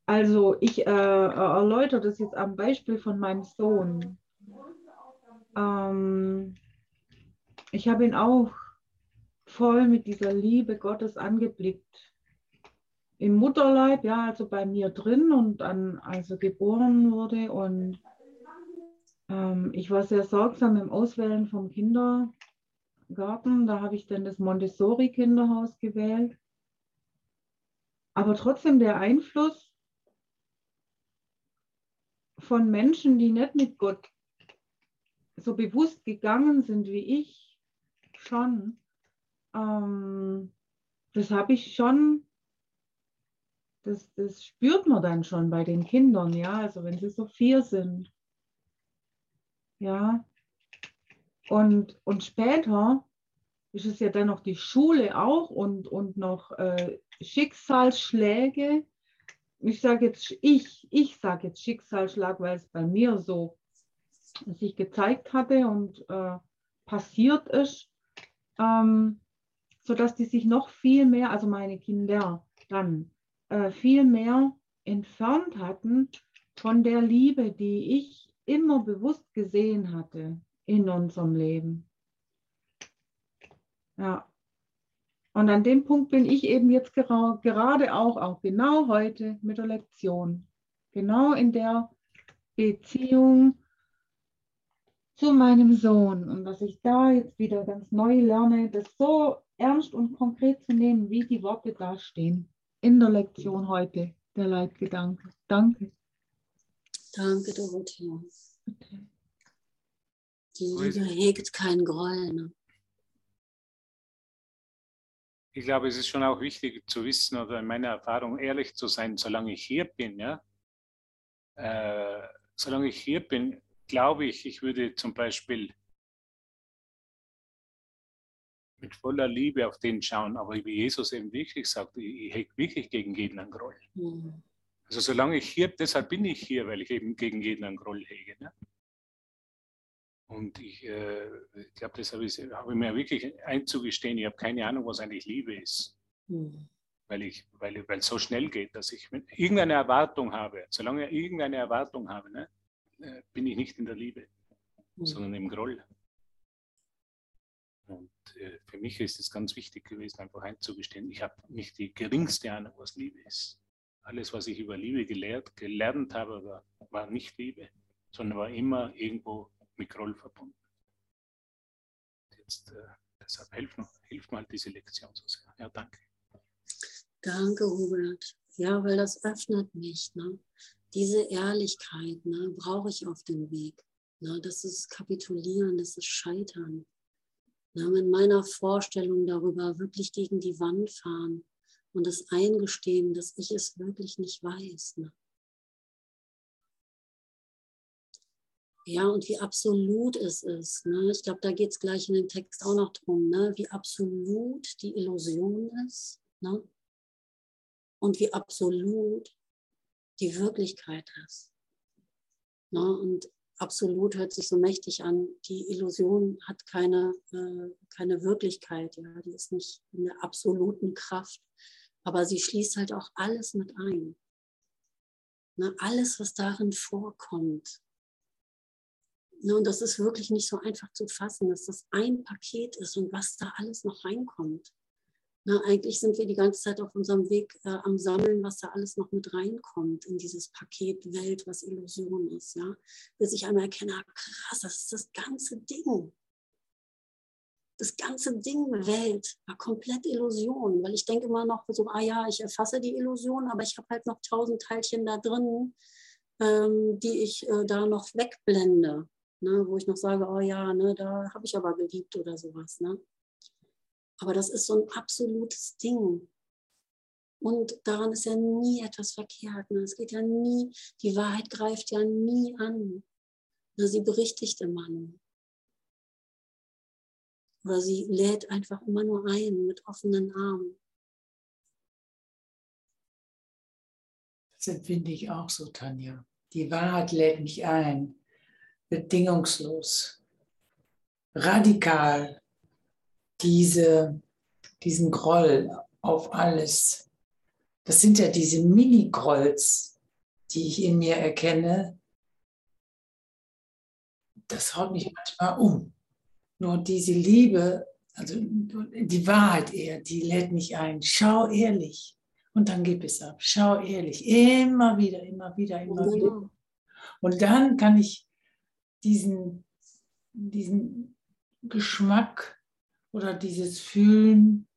also ich äh, erläutere das jetzt am Beispiel von meinem Sohn. Ähm, ich habe ihn auch voll mit dieser Liebe Gottes angeblickt. Im Mutterleib, ja, also bei mir drin und dann, als er geboren wurde. Und ähm, ich war sehr sorgsam im Auswählen vom Kindergarten. Da habe ich dann das Montessori-Kinderhaus gewählt. Aber trotzdem der Einfluss von Menschen, die nicht mit Gott so bewusst gegangen sind wie ich schon, ähm, das habe ich schon, das, das spürt man dann schon bei den Kindern, ja, also wenn sie so vier sind. Ja. Und, und später ist es ja dann noch die Schule auch und, und noch äh, Schicksalsschläge, ich sage jetzt, ich, ich sage jetzt Schicksalsschlag, weil es bei mir so sich gezeigt hatte und äh, passiert ist, ähm, sodass die sich noch viel mehr, also meine Kinder dann äh, viel mehr entfernt hatten von der Liebe, die ich immer bewusst gesehen hatte in unserem Leben. Ja. Und an dem Punkt bin ich eben jetzt gera gerade auch, auch genau heute mit der Lektion. Genau in der Beziehung zu meinem Sohn. Und dass ich da jetzt wieder ganz neu lerne, das so ernst und konkret zu nehmen, wie die Worte da stehen. In der Lektion heute, der Leitgedanke. Danke. Danke, Dorothea. Okay. Die Liebe hegt keinen Groll. Ne? Ich glaube, es ist schon auch wichtig zu wissen oder in meiner Erfahrung ehrlich zu sein, solange ich hier bin. Ja? Äh, solange ich hier bin, glaube ich, ich würde zum Beispiel mit voller Liebe auf den schauen, aber wie Jesus eben wirklich sagt, ich, ich hege wirklich gegen jeden einen Groll. Mhm. Also solange ich hier, deshalb bin ich hier, weil ich eben gegen jeden einen Groll hege. Ne? Und ich, äh, glaube, das habe ich, hab ich, mir wirklich einzugestehen, ich habe keine Ahnung, was eigentlich Liebe ist. Mhm. Weil, ich, weil, weil es so schnell geht, dass ich irgendeine Erwartung habe, solange ich irgendeine Erwartung habe, ne, äh, bin ich nicht in der Liebe, mhm. sondern im Groll. Und äh, für mich ist es ganz wichtig gewesen, einfach einzugestehen, ich habe nicht die geringste Ahnung, was Liebe ist alles, was ich über Liebe gelehrt, gelernt habe, war, war nicht Liebe, sondern war immer irgendwo mit Groll verbunden. Jetzt, äh, deshalb hilft, mir halt diese Lektion so sehr. Ja, danke. Danke, Hubert. Ja, weil das öffnet mich. Ne? Diese Ehrlichkeit ne, brauche ich auf dem Weg. Ne? Das ist Kapitulieren, das ist Scheitern. Ne? Mit meiner Vorstellung darüber wirklich gegen die Wand fahren und das Eingestehen, dass ich es wirklich nicht weiß. Ne? Ja, und wie absolut es ist. Ne? Ich glaube, da geht es gleich in dem Text auch noch drum, ne? wie absolut die Illusion ist ne? und wie absolut die Wirklichkeit ist. Ne? Und absolut hört sich so mächtig an. Die Illusion hat keine, äh, keine Wirklichkeit, ja? die ist nicht in der absoluten Kraft. Aber sie schließt halt auch alles mit ein. Ne, alles, was darin vorkommt. Ne, und das ist wirklich nicht so einfach zu fassen, dass das ein Paket ist und was da alles noch reinkommt. Ne, eigentlich sind wir die ganze Zeit auf unserem Weg äh, am Sammeln, was da alles noch mit reinkommt in dieses Paket Welt, was Illusion ist. Ja? Bis ich einmal erkenne, ah, krass, das ist das ganze Ding das ganze Ding Welt war komplett Illusion, weil ich denke immer noch so, ah ja, ich erfasse die Illusion, aber ich habe halt noch tausend Teilchen da drin, ähm, die ich äh, da noch wegblende, ne, wo ich noch sage, oh ja, ne, da habe ich aber geliebt oder sowas. Ne? Aber das ist so ein absolutes Ding. Und daran ist ja nie etwas verkehrt. Ne? Es geht ja nie, die Wahrheit greift ja nie an. Ne? Sie berichtigt immer nur. Oder sie lädt einfach immer nur ein mit offenen Armen. Das empfinde ich auch so, Tanja. Die Wahrheit lädt mich ein, bedingungslos, radikal, diese, diesen Groll auf alles. Das sind ja diese Mini-Grolls, die ich in mir erkenne. Das haut mich manchmal um. Nur diese Liebe, also die Wahrheit eher, die lädt mich ein. Schau ehrlich. Und dann gib es ab. Schau ehrlich. Immer wieder, immer wieder, immer wieder. Und dann kann ich diesen, diesen Geschmack oder dieses Fühlen,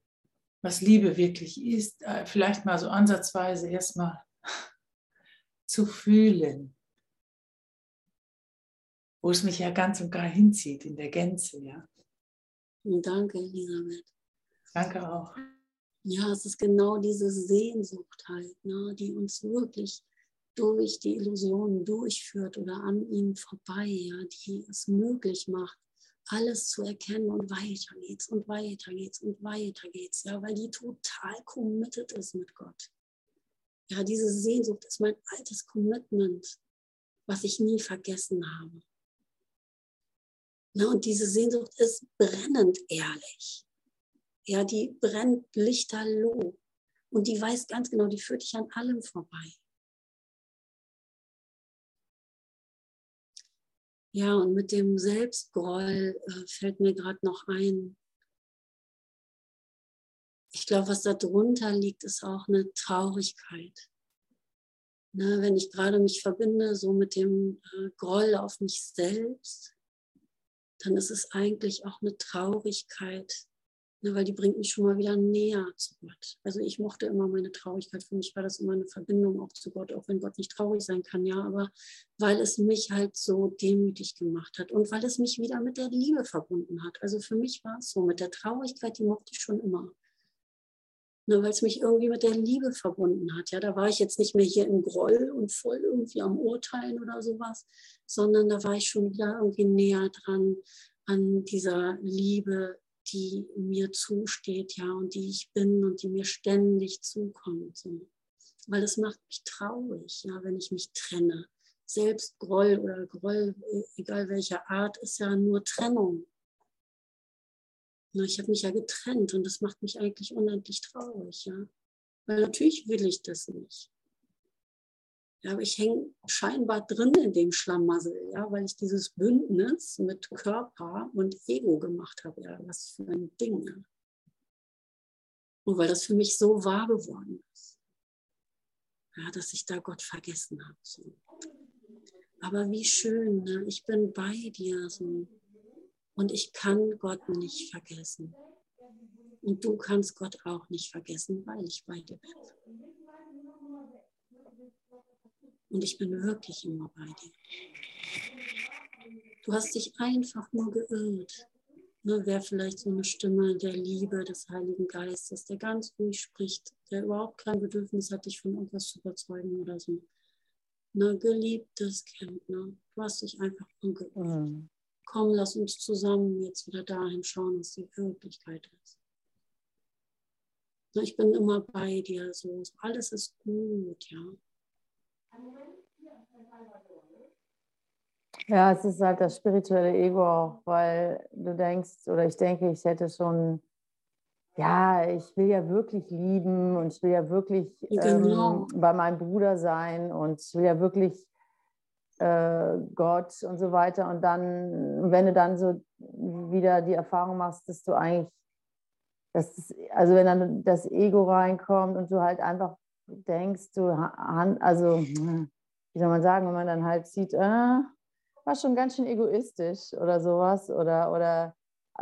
was Liebe wirklich ist, äh, vielleicht mal so ansatzweise erstmal (laughs) zu fühlen wo es mich ja ganz und gar hinzieht in der Gänze, ja. Danke, Elisabeth. Danke auch. Ja, es ist genau diese Sehnsucht halt, ne, die uns wirklich durch die Illusionen durchführt oder an ihnen vorbei, ja, die es möglich macht, alles zu erkennen und weiter geht's und weiter geht's und weiter geht's, ja, weil die total committed ist mit Gott. Ja, diese Sehnsucht ist mein altes Commitment, was ich nie vergessen habe. Na, und diese Sehnsucht ist brennend ehrlich. Ja, die brennt lichterloh. Und die weiß ganz genau, die führt dich an allem vorbei. Ja, und mit dem Selbstgroll äh, fällt mir gerade noch ein. Ich glaube, was da drunter liegt, ist auch eine Traurigkeit. Ne, wenn ich gerade mich verbinde so mit dem äh, Groll auf mich selbst, dann ist es eigentlich auch eine Traurigkeit, ne, weil die bringt mich schon mal wieder näher zu Gott. Also ich mochte immer meine Traurigkeit. Für mich war das immer eine Verbindung auch zu Gott, auch wenn Gott nicht traurig sein kann, ja, aber weil es mich halt so demütig gemacht hat und weil es mich wieder mit der Liebe verbunden hat. Also für mich war es so, mit der Traurigkeit, die mochte ich schon immer. Ne, weil es mich irgendwie mit der Liebe verbunden hat. Ja, da war ich jetzt nicht mehr hier im Groll und voll irgendwie am Urteilen oder sowas, sondern da war ich schon wieder irgendwie näher dran an dieser Liebe, die mir zusteht, ja, und die ich bin und die mir ständig zukommt. So. Weil es macht mich traurig, ja, wenn ich mich trenne. Selbst Groll oder Groll, egal welcher Art, ist ja nur Trennung. Ich habe mich ja getrennt und das macht mich eigentlich unendlich traurig, ja. Weil natürlich will ich das nicht. Ja, aber ich hänge scheinbar drin in dem Schlamassel, ja, weil ich dieses Bündnis mit Körper und Ego gemacht habe. Ja, was für ein Ding. Ja. Und weil das für mich so wahr geworden ist. Ja, dass ich da Gott vergessen habe. So. Aber wie schön, ne? ich bin bei dir. So. Und ich kann Gott nicht vergessen. Und du kannst Gott auch nicht vergessen, weil ich bei dir bin. Und ich bin wirklich immer bei dir. Du hast dich einfach nur geirrt. Ne, Wäre vielleicht so eine Stimme der Liebe des Heiligen Geistes, der ganz ruhig spricht, der überhaupt kein Bedürfnis hat, dich von irgendwas zu überzeugen oder so. Ne, geliebtes Kind, ne? du hast dich einfach nur geirrt. Mhm. Komm, lass uns zusammen jetzt wieder dahin schauen, was die Wirklichkeit ist. Ne, ich bin immer bei dir, so alles ist gut, ja. Ja, es ist halt das spirituelle Ego auch, weil du denkst, oder ich denke, ich hätte schon, ja, ich will ja wirklich lieben und ich will ja wirklich genau. ähm, bei meinem Bruder sein und ich will ja wirklich äh, Gott und so weiter. Und dann, wenn du dann so wieder die Erfahrung machst, dass du eigentlich, dass das, also wenn dann das Ego reinkommt und du halt einfach denkst, du, also, wie soll man sagen, wenn man dann halt sieht, äh, war schon ganz schön egoistisch oder sowas oder, oder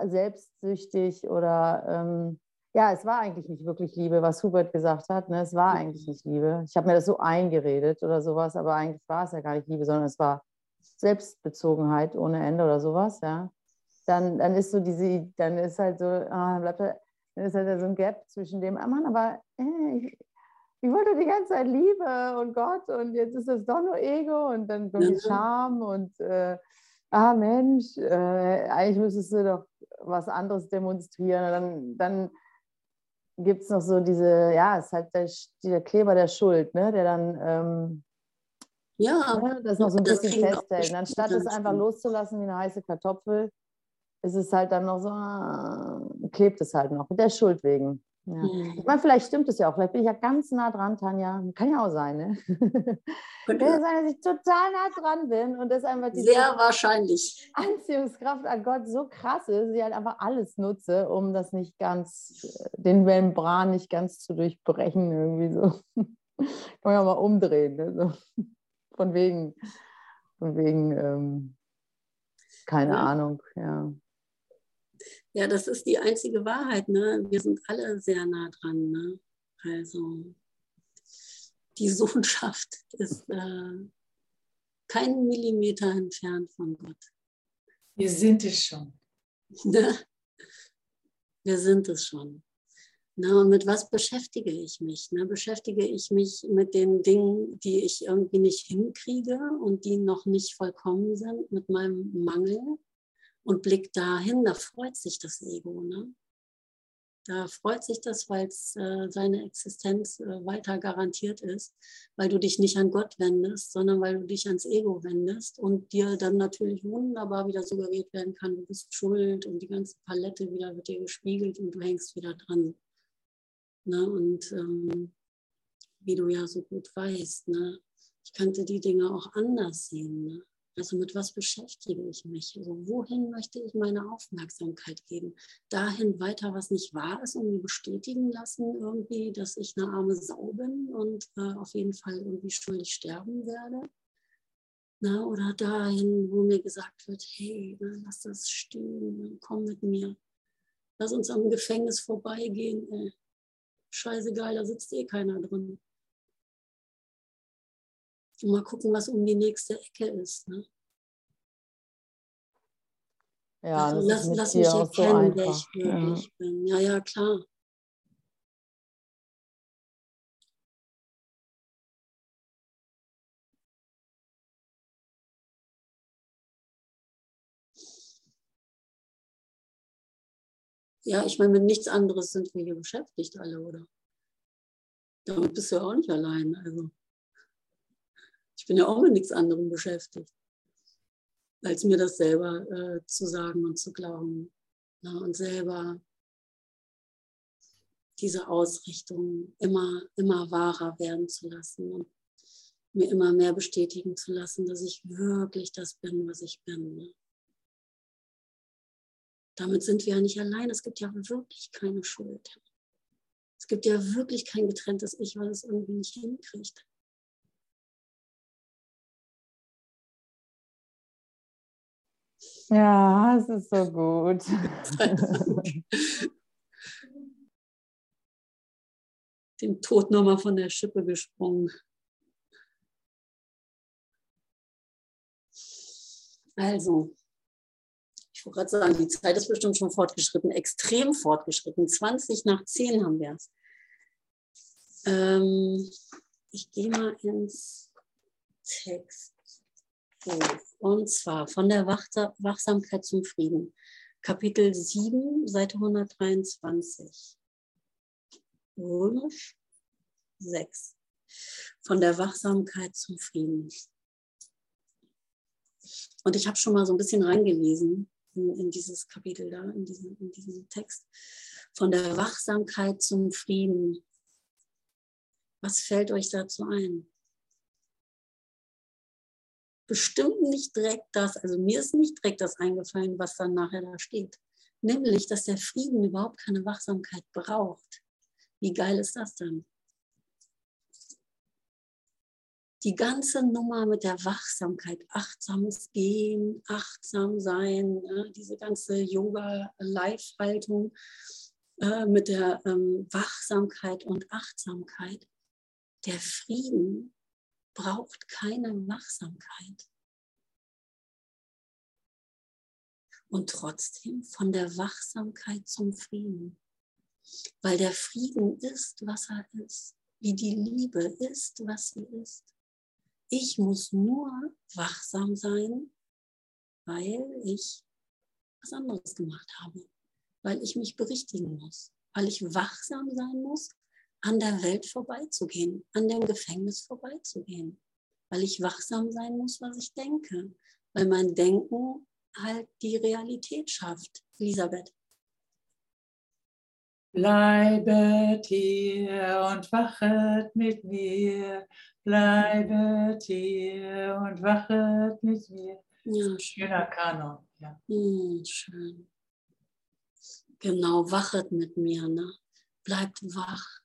selbstsüchtig oder ähm, ja, es war eigentlich nicht wirklich Liebe, was Hubert gesagt hat. Ne? Es war eigentlich nicht Liebe. Ich habe mir das so eingeredet oder sowas, aber eigentlich war es ja gar nicht Liebe, sondern es war Selbstbezogenheit ohne Ende oder sowas, ja. Dann, dann ist so diese, dann ist halt so, ah, dann bleibt da, dann ist halt so ein Gap zwischen dem, ah Mann, aber äh, ich, ich wollte die ganze Zeit Liebe und Gott und jetzt ist das doch nur Ego und dann kommt die Scham und äh, ah Mensch, äh, eigentlich müsstest du doch was anderes demonstrieren. Dann, dann gibt es noch so diese, ja, es ist halt der, der Kleber der Schuld, ne, der dann ähm, ja, ne, das noch so ein bisschen festhält. Und anstatt es einfach loszulassen wie eine heiße Kartoffel, ist es halt dann noch so, äh, klebt es halt noch, mit der Schuld wegen. Ja. Mhm. Ich meine, vielleicht stimmt es ja auch. Vielleicht bin ich ja ganz nah dran, Tanja. Kann ja auch sein, ne? Könnte ja sein, dass ich total nah dran bin und das einfach die Sehr wahrscheinlich. Anziehungskraft an Gott so krass ist, dass ich halt einfach alles nutze, um das nicht ganz, den Membran nicht ganz zu durchbrechen, irgendwie so. (laughs) Kann man ja mal umdrehen. Ne? So. Von wegen, von wegen, ähm, keine ja. Ahnung, ja. Ja, das ist die einzige Wahrheit. Ne? Wir sind alle sehr nah dran. Ne? Also die Sohnschaft ist äh, keinen Millimeter entfernt von Gott. Wir sind es schon. (laughs) Ne? Wir sind es schon. Na, und mit was beschäftige ich mich? Ne? Beschäftige ich mich mit den Dingen, die ich irgendwie nicht hinkriege und die noch nicht vollkommen sind, mit meinem Mangel? Und blickt dahin, da freut sich das Ego. Ne? Da freut sich das, weil es äh, seine Existenz äh, weiter garantiert ist, weil du dich nicht an Gott wendest, sondern weil du dich ans Ego wendest und dir dann natürlich wunderbar wieder suggeriert werden kann, du bist schuld und die ganze Palette wieder wird dir gespiegelt und du hängst wieder dran. Ne? Und ähm, wie du ja so gut weißt, ne? ich könnte die Dinge auch anders sehen. Ne? Also mit was beschäftige ich mich? Also wohin möchte ich meine Aufmerksamkeit geben? Dahin weiter, was nicht wahr ist und mir bestätigen lassen irgendwie, dass ich eine arme Sau bin und äh, auf jeden Fall irgendwie schuldig sterben werde? Na, oder dahin, wo mir gesagt wird, hey, na, lass das stehen, komm mit mir. Lass uns am Gefängnis vorbeigehen. Ey. Scheißegal, da sitzt eh keiner drin. Und mal gucken, was um die nächste Ecke ist. Ne? Ja, also das lass, ist lass mich auch so erkennen, wer ich wirklich Ja. bin. Ja, ja, klar. Ja, ich meine, mit nichts anderes sind wir hier beschäftigt alle, oder? Damit bist du ja auch nicht allein. Also, ich bin ja auch mit nichts anderem beschäftigt, als mir das selber äh, zu sagen und zu glauben. Ja, und selber diese Ausrichtung immer, immer wahrer werden zu lassen und mir immer mehr bestätigen zu lassen, dass ich wirklich das bin, was ich bin. Ne? Damit sind wir ja nicht allein. Es gibt ja wirklich keine Schuld. Es gibt ja wirklich kein getrenntes Ich, weil es irgendwie nicht hinkriegt. Ja, es ist so gut. (laughs) Dem Tod nochmal von der Schippe gesprungen. Also, ich wollte gerade sagen, die Zeit ist bestimmt schon fortgeschritten, extrem fortgeschritten. 20 nach 10 haben wir es. Ähm, ich gehe mal ins Textbuch. Und zwar von der Wachsa Wachsamkeit zum Frieden. Kapitel 7, Seite 123. Römisch 6. Von der Wachsamkeit zum Frieden. Und ich habe schon mal so ein bisschen reingelesen in, in dieses Kapitel da, in diesen, in diesen Text. Von der Wachsamkeit zum Frieden. Was fällt euch dazu ein? Bestimmt nicht direkt das, also mir ist nicht direkt das eingefallen, was dann nachher da steht. Nämlich, dass der Frieden überhaupt keine Wachsamkeit braucht. Wie geil ist das denn? die ganze Nummer mit der Wachsamkeit, achtsames Gehen, achtsam sein, äh, diese ganze Yoga-Live-Haltung äh, mit der ähm, Wachsamkeit und Achtsamkeit, der Frieden braucht keine Wachsamkeit. Und trotzdem von der Wachsamkeit zum Frieden. Weil der Frieden ist, was er ist. Wie die Liebe ist, was sie ist. Ich muss nur wachsam sein, weil ich was anderes gemacht habe, weil ich mich berichtigen muss, weil ich wachsam sein muss, an der Welt vorbeizugehen, an dem Gefängnis vorbeizugehen, weil ich wachsam sein muss, was ich denke, weil mein Denken halt die Realität schafft. Elisabeth. Bleibet hier und wachet mit mir, bleibet hier und wachet mit mir. Ja, schön. Schöner Kanon, ja. Hm, schön. Genau, wachet mit mir, ne? Bleibt wach.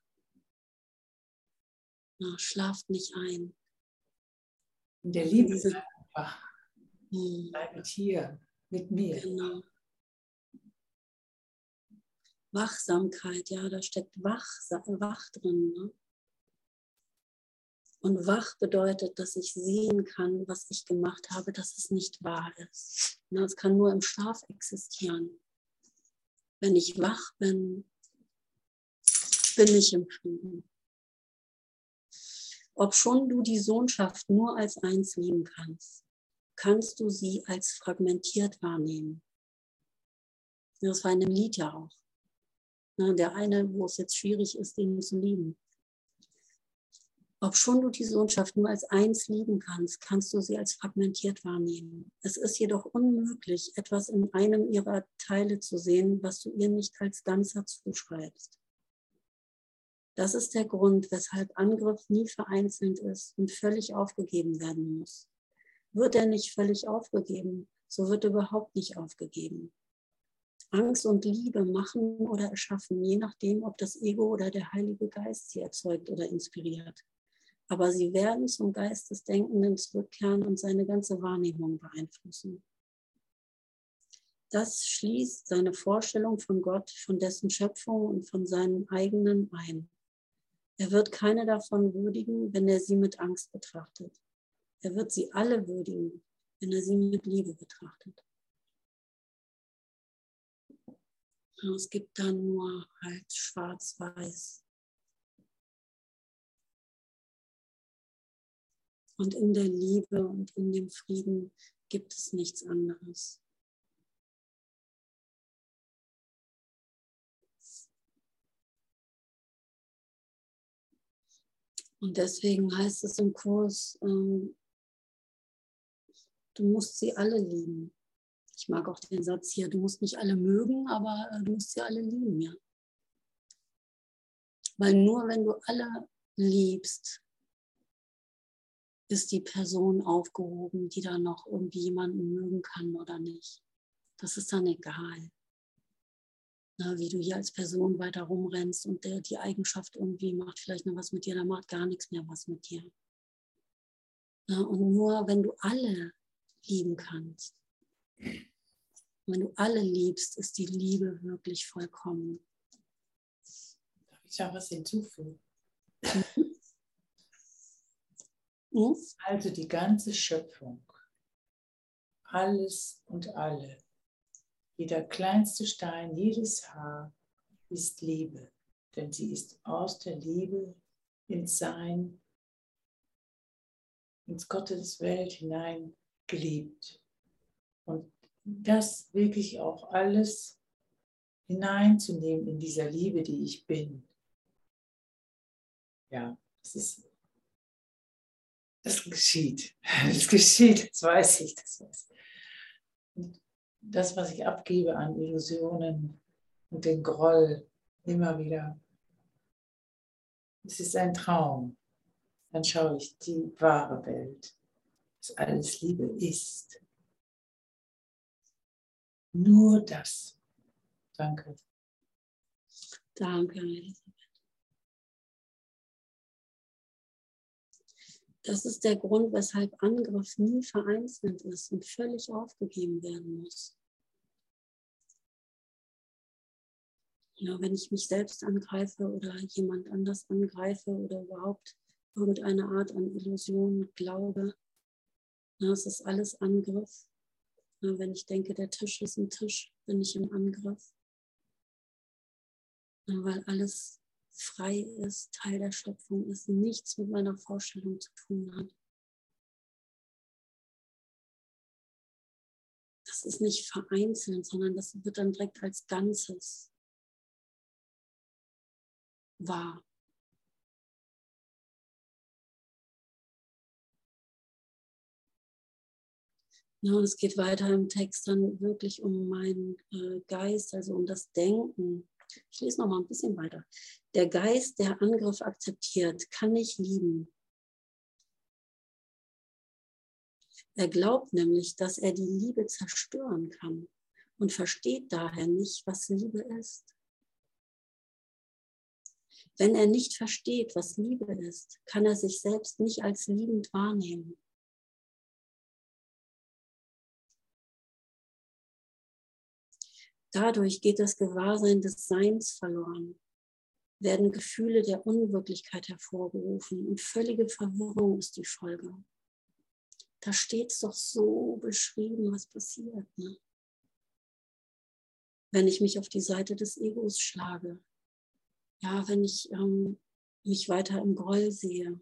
Na, schlaft nicht ein. In der Liebe Diese- bleibt wach, Hm, bleibet hier mit mir. genau. Wachsamkeit, ja, da steckt wach, wach drin. Ne? Und wach bedeutet, dass ich sehen kann, was ich gemacht habe, dass es nicht wahr ist. Ne, Es kann nur im Schlaf existieren. Wenn ich wach bin, bin ich im Frieden. Ob schon du die Sohnschaft nur als eins lieben kannst, kannst du sie als fragmentiert wahrnehmen. Das war in dem Lied ja auch. Ne, der eine, wo es jetzt schwierig ist, ihn zu lieben. Ob schon du die Sohnschaft nur als eins lieben kannst, kannst du sie als fragmentiert wahrnehmen. Es ist jedoch unmöglich, etwas in einem ihrer Teile zu sehen, was du ihr nicht als Ganzer zuschreibst. Das ist der Grund, weshalb Angriff nie vereinzelt ist und völlig aufgegeben werden muss. Wird er nicht völlig aufgegeben, so wird überhaupt nicht aufgegeben. Angst und Liebe machen oder erschaffen, je nachdem, ob das Ego oder der Heilige Geist sie erzeugt oder inspiriert. Aber sie werden zum Geist des Denkenden zurückkehren und seine ganze Wahrnehmung beeinflussen. Das schließt seine Vorstellung von Gott, von dessen Schöpfung und von seinen eigenen ein. Er wird keine davon würdigen, wenn er sie mit Angst betrachtet. Er wird sie alle würdigen, wenn er sie mit Liebe betrachtet. Es gibt dann nur halt schwarz-weiß. Und in der Liebe und in dem Frieden gibt es nichts anderes. Und deswegen heißt es im Kurs, ähm, du musst sie alle lieben. Ich mag auch den Satz hier, du musst nicht alle mögen, aber äh, du musst sie alle lieben, ja. Weil nur wenn du alle liebst, ist die Person aufgehoben, die da noch irgendwie jemanden mögen kann oder nicht. Das ist dann egal. Na, wie du hier als Person weiter rumrennst und der, die Eigenschaft irgendwie macht vielleicht noch was mit dir, dann macht gar nichts mehr was mit dir. Na, und nur wenn du alle lieben kannst, wenn du alle liebst, ist die Liebe wirklich vollkommen. Darf ich da was hinzufügen? Hm? Also die ganze Schöpfung, alles und alle, jeder kleinste Stein, jedes Haar ist Liebe, denn sie ist aus der Liebe ins Sein, ins Gottes Welt hinein geliebt. Und das wirklich auch alles hineinzunehmen in dieser Liebe, die ich bin. Ja, das ist das geschieht. (laughs) Das geschieht, das weiß ich. Das, weiß. Und das, was ich abgebe an Illusionen und den Groll, immer wieder, es ist ein Traum. Dann schaue ich die wahre Welt, dass alles Liebe ist. Nur das. Danke. Danke, Das ist der Grund, weshalb Angriff nie vereinzelt ist und völlig aufgegeben werden muss. Ja, wenn ich mich selbst angreife oder jemand anders angreife oder überhaupt irgendeine Art an Illusion glaube, das ist alles Angriff. Ja, wenn ich denke, der Tisch ist ein Tisch, bin ich im Angriff. Ja, weil alles frei ist, Teil der Schöpfung ist, nichts mit meiner Vorstellung zu tun hat. Das ist nicht vereinzelt, sondern das wird dann direkt als Ganzes wahr. Ja, und es geht weiter im Text dann wirklich um meinen äh, Geist, also um das Denken. Ich lese noch mal ein bisschen weiter. Der Geist, der Angriff akzeptiert, kann nicht lieben. Er glaubt nämlich, dass er die Liebe zerstören kann und versteht daher nicht, was Liebe ist. Wenn er nicht versteht, was Liebe ist, kann er sich selbst nicht als liebend wahrnehmen. Dadurch geht das Gewahrsein des Seins verloren, werden Gefühle der Unwirklichkeit hervorgerufen und völlige Verwirrung ist die Folge. Da steht es doch so beschrieben, was passiert. Ne? Wenn ich mich auf die Seite des Egos schlage, ja, wenn ich ähm, mich weiter im Groll sehe,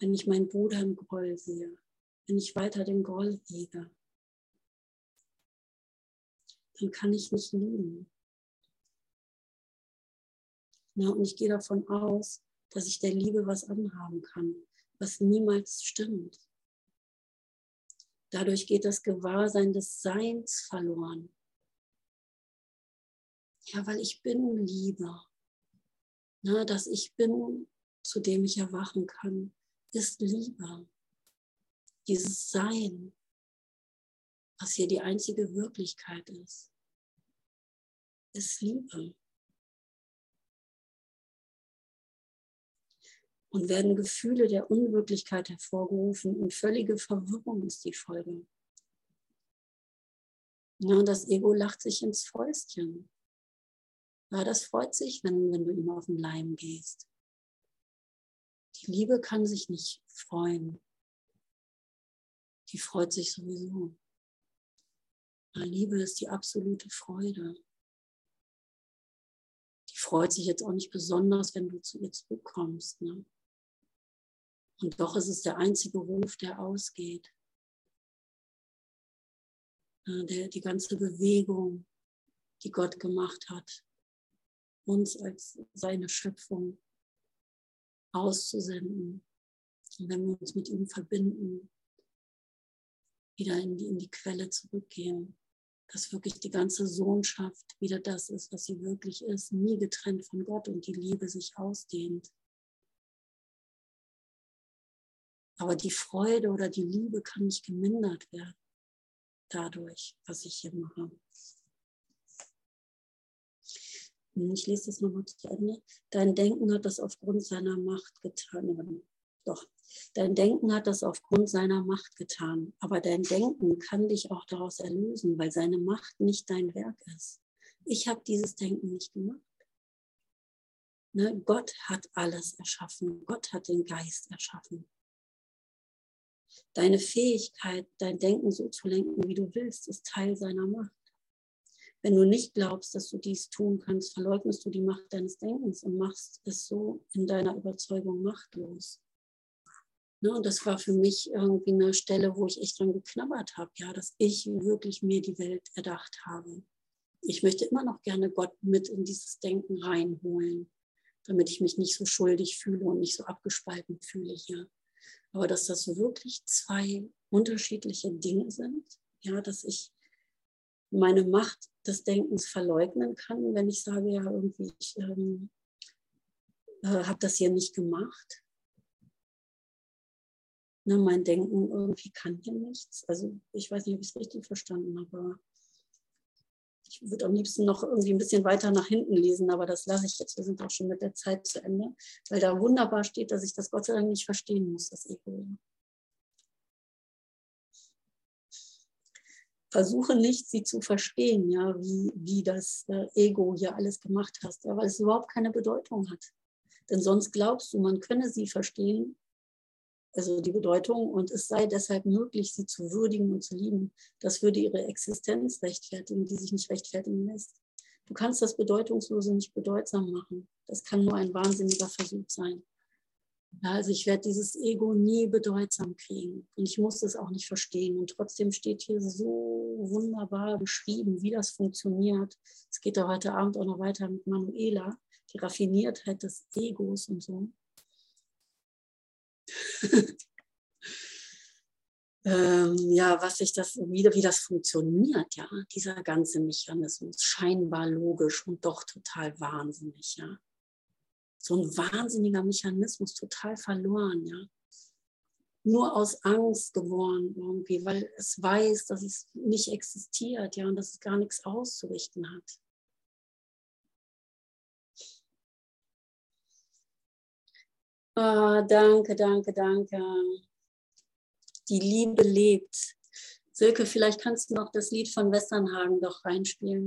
wenn ich meinen Bruder im Groll sehe, wenn ich weiter den Groll hege, dann kann ich nicht lieben. Ja, und ich gehe davon aus, dass ich der Liebe was anhaben kann, was niemals stimmt. Dadurch geht das Gewahrsein des Seins verloren. Ja, weil ich bin Liebe. Na, dass ich bin, zu dem ich erwachen kann, ist Liebe. Dieses Sein, was hier die einzige Wirklichkeit ist, ist Liebe. Und werden Gefühle der Unwirklichkeit hervorgerufen und völlige Verwirrung ist die Folge. Ja, das Ego lacht sich ins Fäustchen. Ja, das freut sich, wenn, wenn du ihm auf den Leim gehst. Die Liebe kann sich nicht freuen. Die freut sich sowieso. Liebe ist die absolute Freude. Die freut sich jetzt auch nicht besonders, wenn du zu ihr zurückkommst. Ne? Und doch ist es der einzige Ruf, der ausgeht. Der, die ganze Bewegung, die Gott gemacht hat, uns als seine Schöpfung auszusenden. Und wenn wir uns mit ihm verbinden, wieder in die, in die Quelle zurückgehen, dass wirklich die ganze Sohnschaft wieder das ist, was sie wirklich ist, nie getrennt von Gott und die Liebe sich ausdehnt. Aber die Freude oder die Liebe kann nicht gemindert werden dadurch, was ich hier mache. Ich lese das nochmal zu Ende. Dein Denken hat das aufgrund seiner Macht getan. Doch, dein Denken hat das aufgrund seiner Macht getan. Aber dein Denken kann dich auch daraus erlösen, weil seine Macht nicht dein Werk ist. Ich habe dieses Denken nicht gemacht. Ne? Gott hat alles erschaffen. Gott hat den Geist erschaffen. Deine Fähigkeit, dein Denken so zu lenken, wie du willst, ist Teil seiner Macht. Wenn du nicht glaubst, dass du dies tun kannst, verleugnest du die Macht deines Denkens und machst es so in deiner Überzeugung machtlos. Ne, und das war für mich irgendwie eine Stelle, wo ich echt dran geknabbert habe, ja, dass ich wirklich mir die Welt erdacht habe. Ich möchte immer noch gerne Gott mit in dieses Denken reinholen, damit ich mich nicht so schuldig fühle und nicht so abgespalten fühle hier. Aber dass das wirklich zwei unterschiedliche Dinge sind, ja, dass ich meine Macht des Denkens verleugnen kann, wenn ich sage, ja, irgendwie, ich ähm, äh, habe das hier nicht gemacht. Ne, mein Denken irgendwie kann hier nichts. Also ich weiß nicht, ob ich es richtig verstanden habe. Ich würde am liebsten noch irgendwie ein bisschen weiter nach hinten lesen, aber das lasse ich jetzt. Wir sind auch schon mit der Zeit zu Ende, weil da wunderbar steht, dass ich das Gott sei Dank nicht verstehen muss, das Ego versuche nicht, sie zu verstehen, ja, wie, wie das äh, Ego hier alles gemacht hat, ja, weil es überhaupt keine Bedeutung hat. Denn sonst glaubst du, man könne sie verstehen, also die Bedeutung, und es sei deshalb möglich, sie zu würdigen und zu lieben. Das würde ihre Existenz rechtfertigen, die sich nicht rechtfertigen lässt. Du kannst das Bedeutungslose nicht bedeutsam machen. Das kann nur ein wahnsinniger Versuch sein. Ja, also ich werde dieses Ego nie bedeutsam kriegen und ich muss das auch nicht verstehen. Und trotzdem steht hier so wunderbar beschrieben, wie das funktioniert. Es geht da heute Abend auch noch weiter mit Manuela, die Raffiniertheit des Egos und so. (laughs) ähm, ja, was sich das, wie, wie das funktioniert, ja, dieser ganze Mechanismus, scheinbar logisch und doch total wahnsinnig, ja so ein wahnsinniger Mechanismus, total verloren, ja. Nur aus Angst geboren irgendwie, weil es weiß, dass es nicht existiert, ja, und dass es gar nichts auszurichten hat. Oh, danke, danke, danke. Die Liebe lebt. Silke, vielleicht kannst du noch das Lied von Westernhagen doch reinspielen.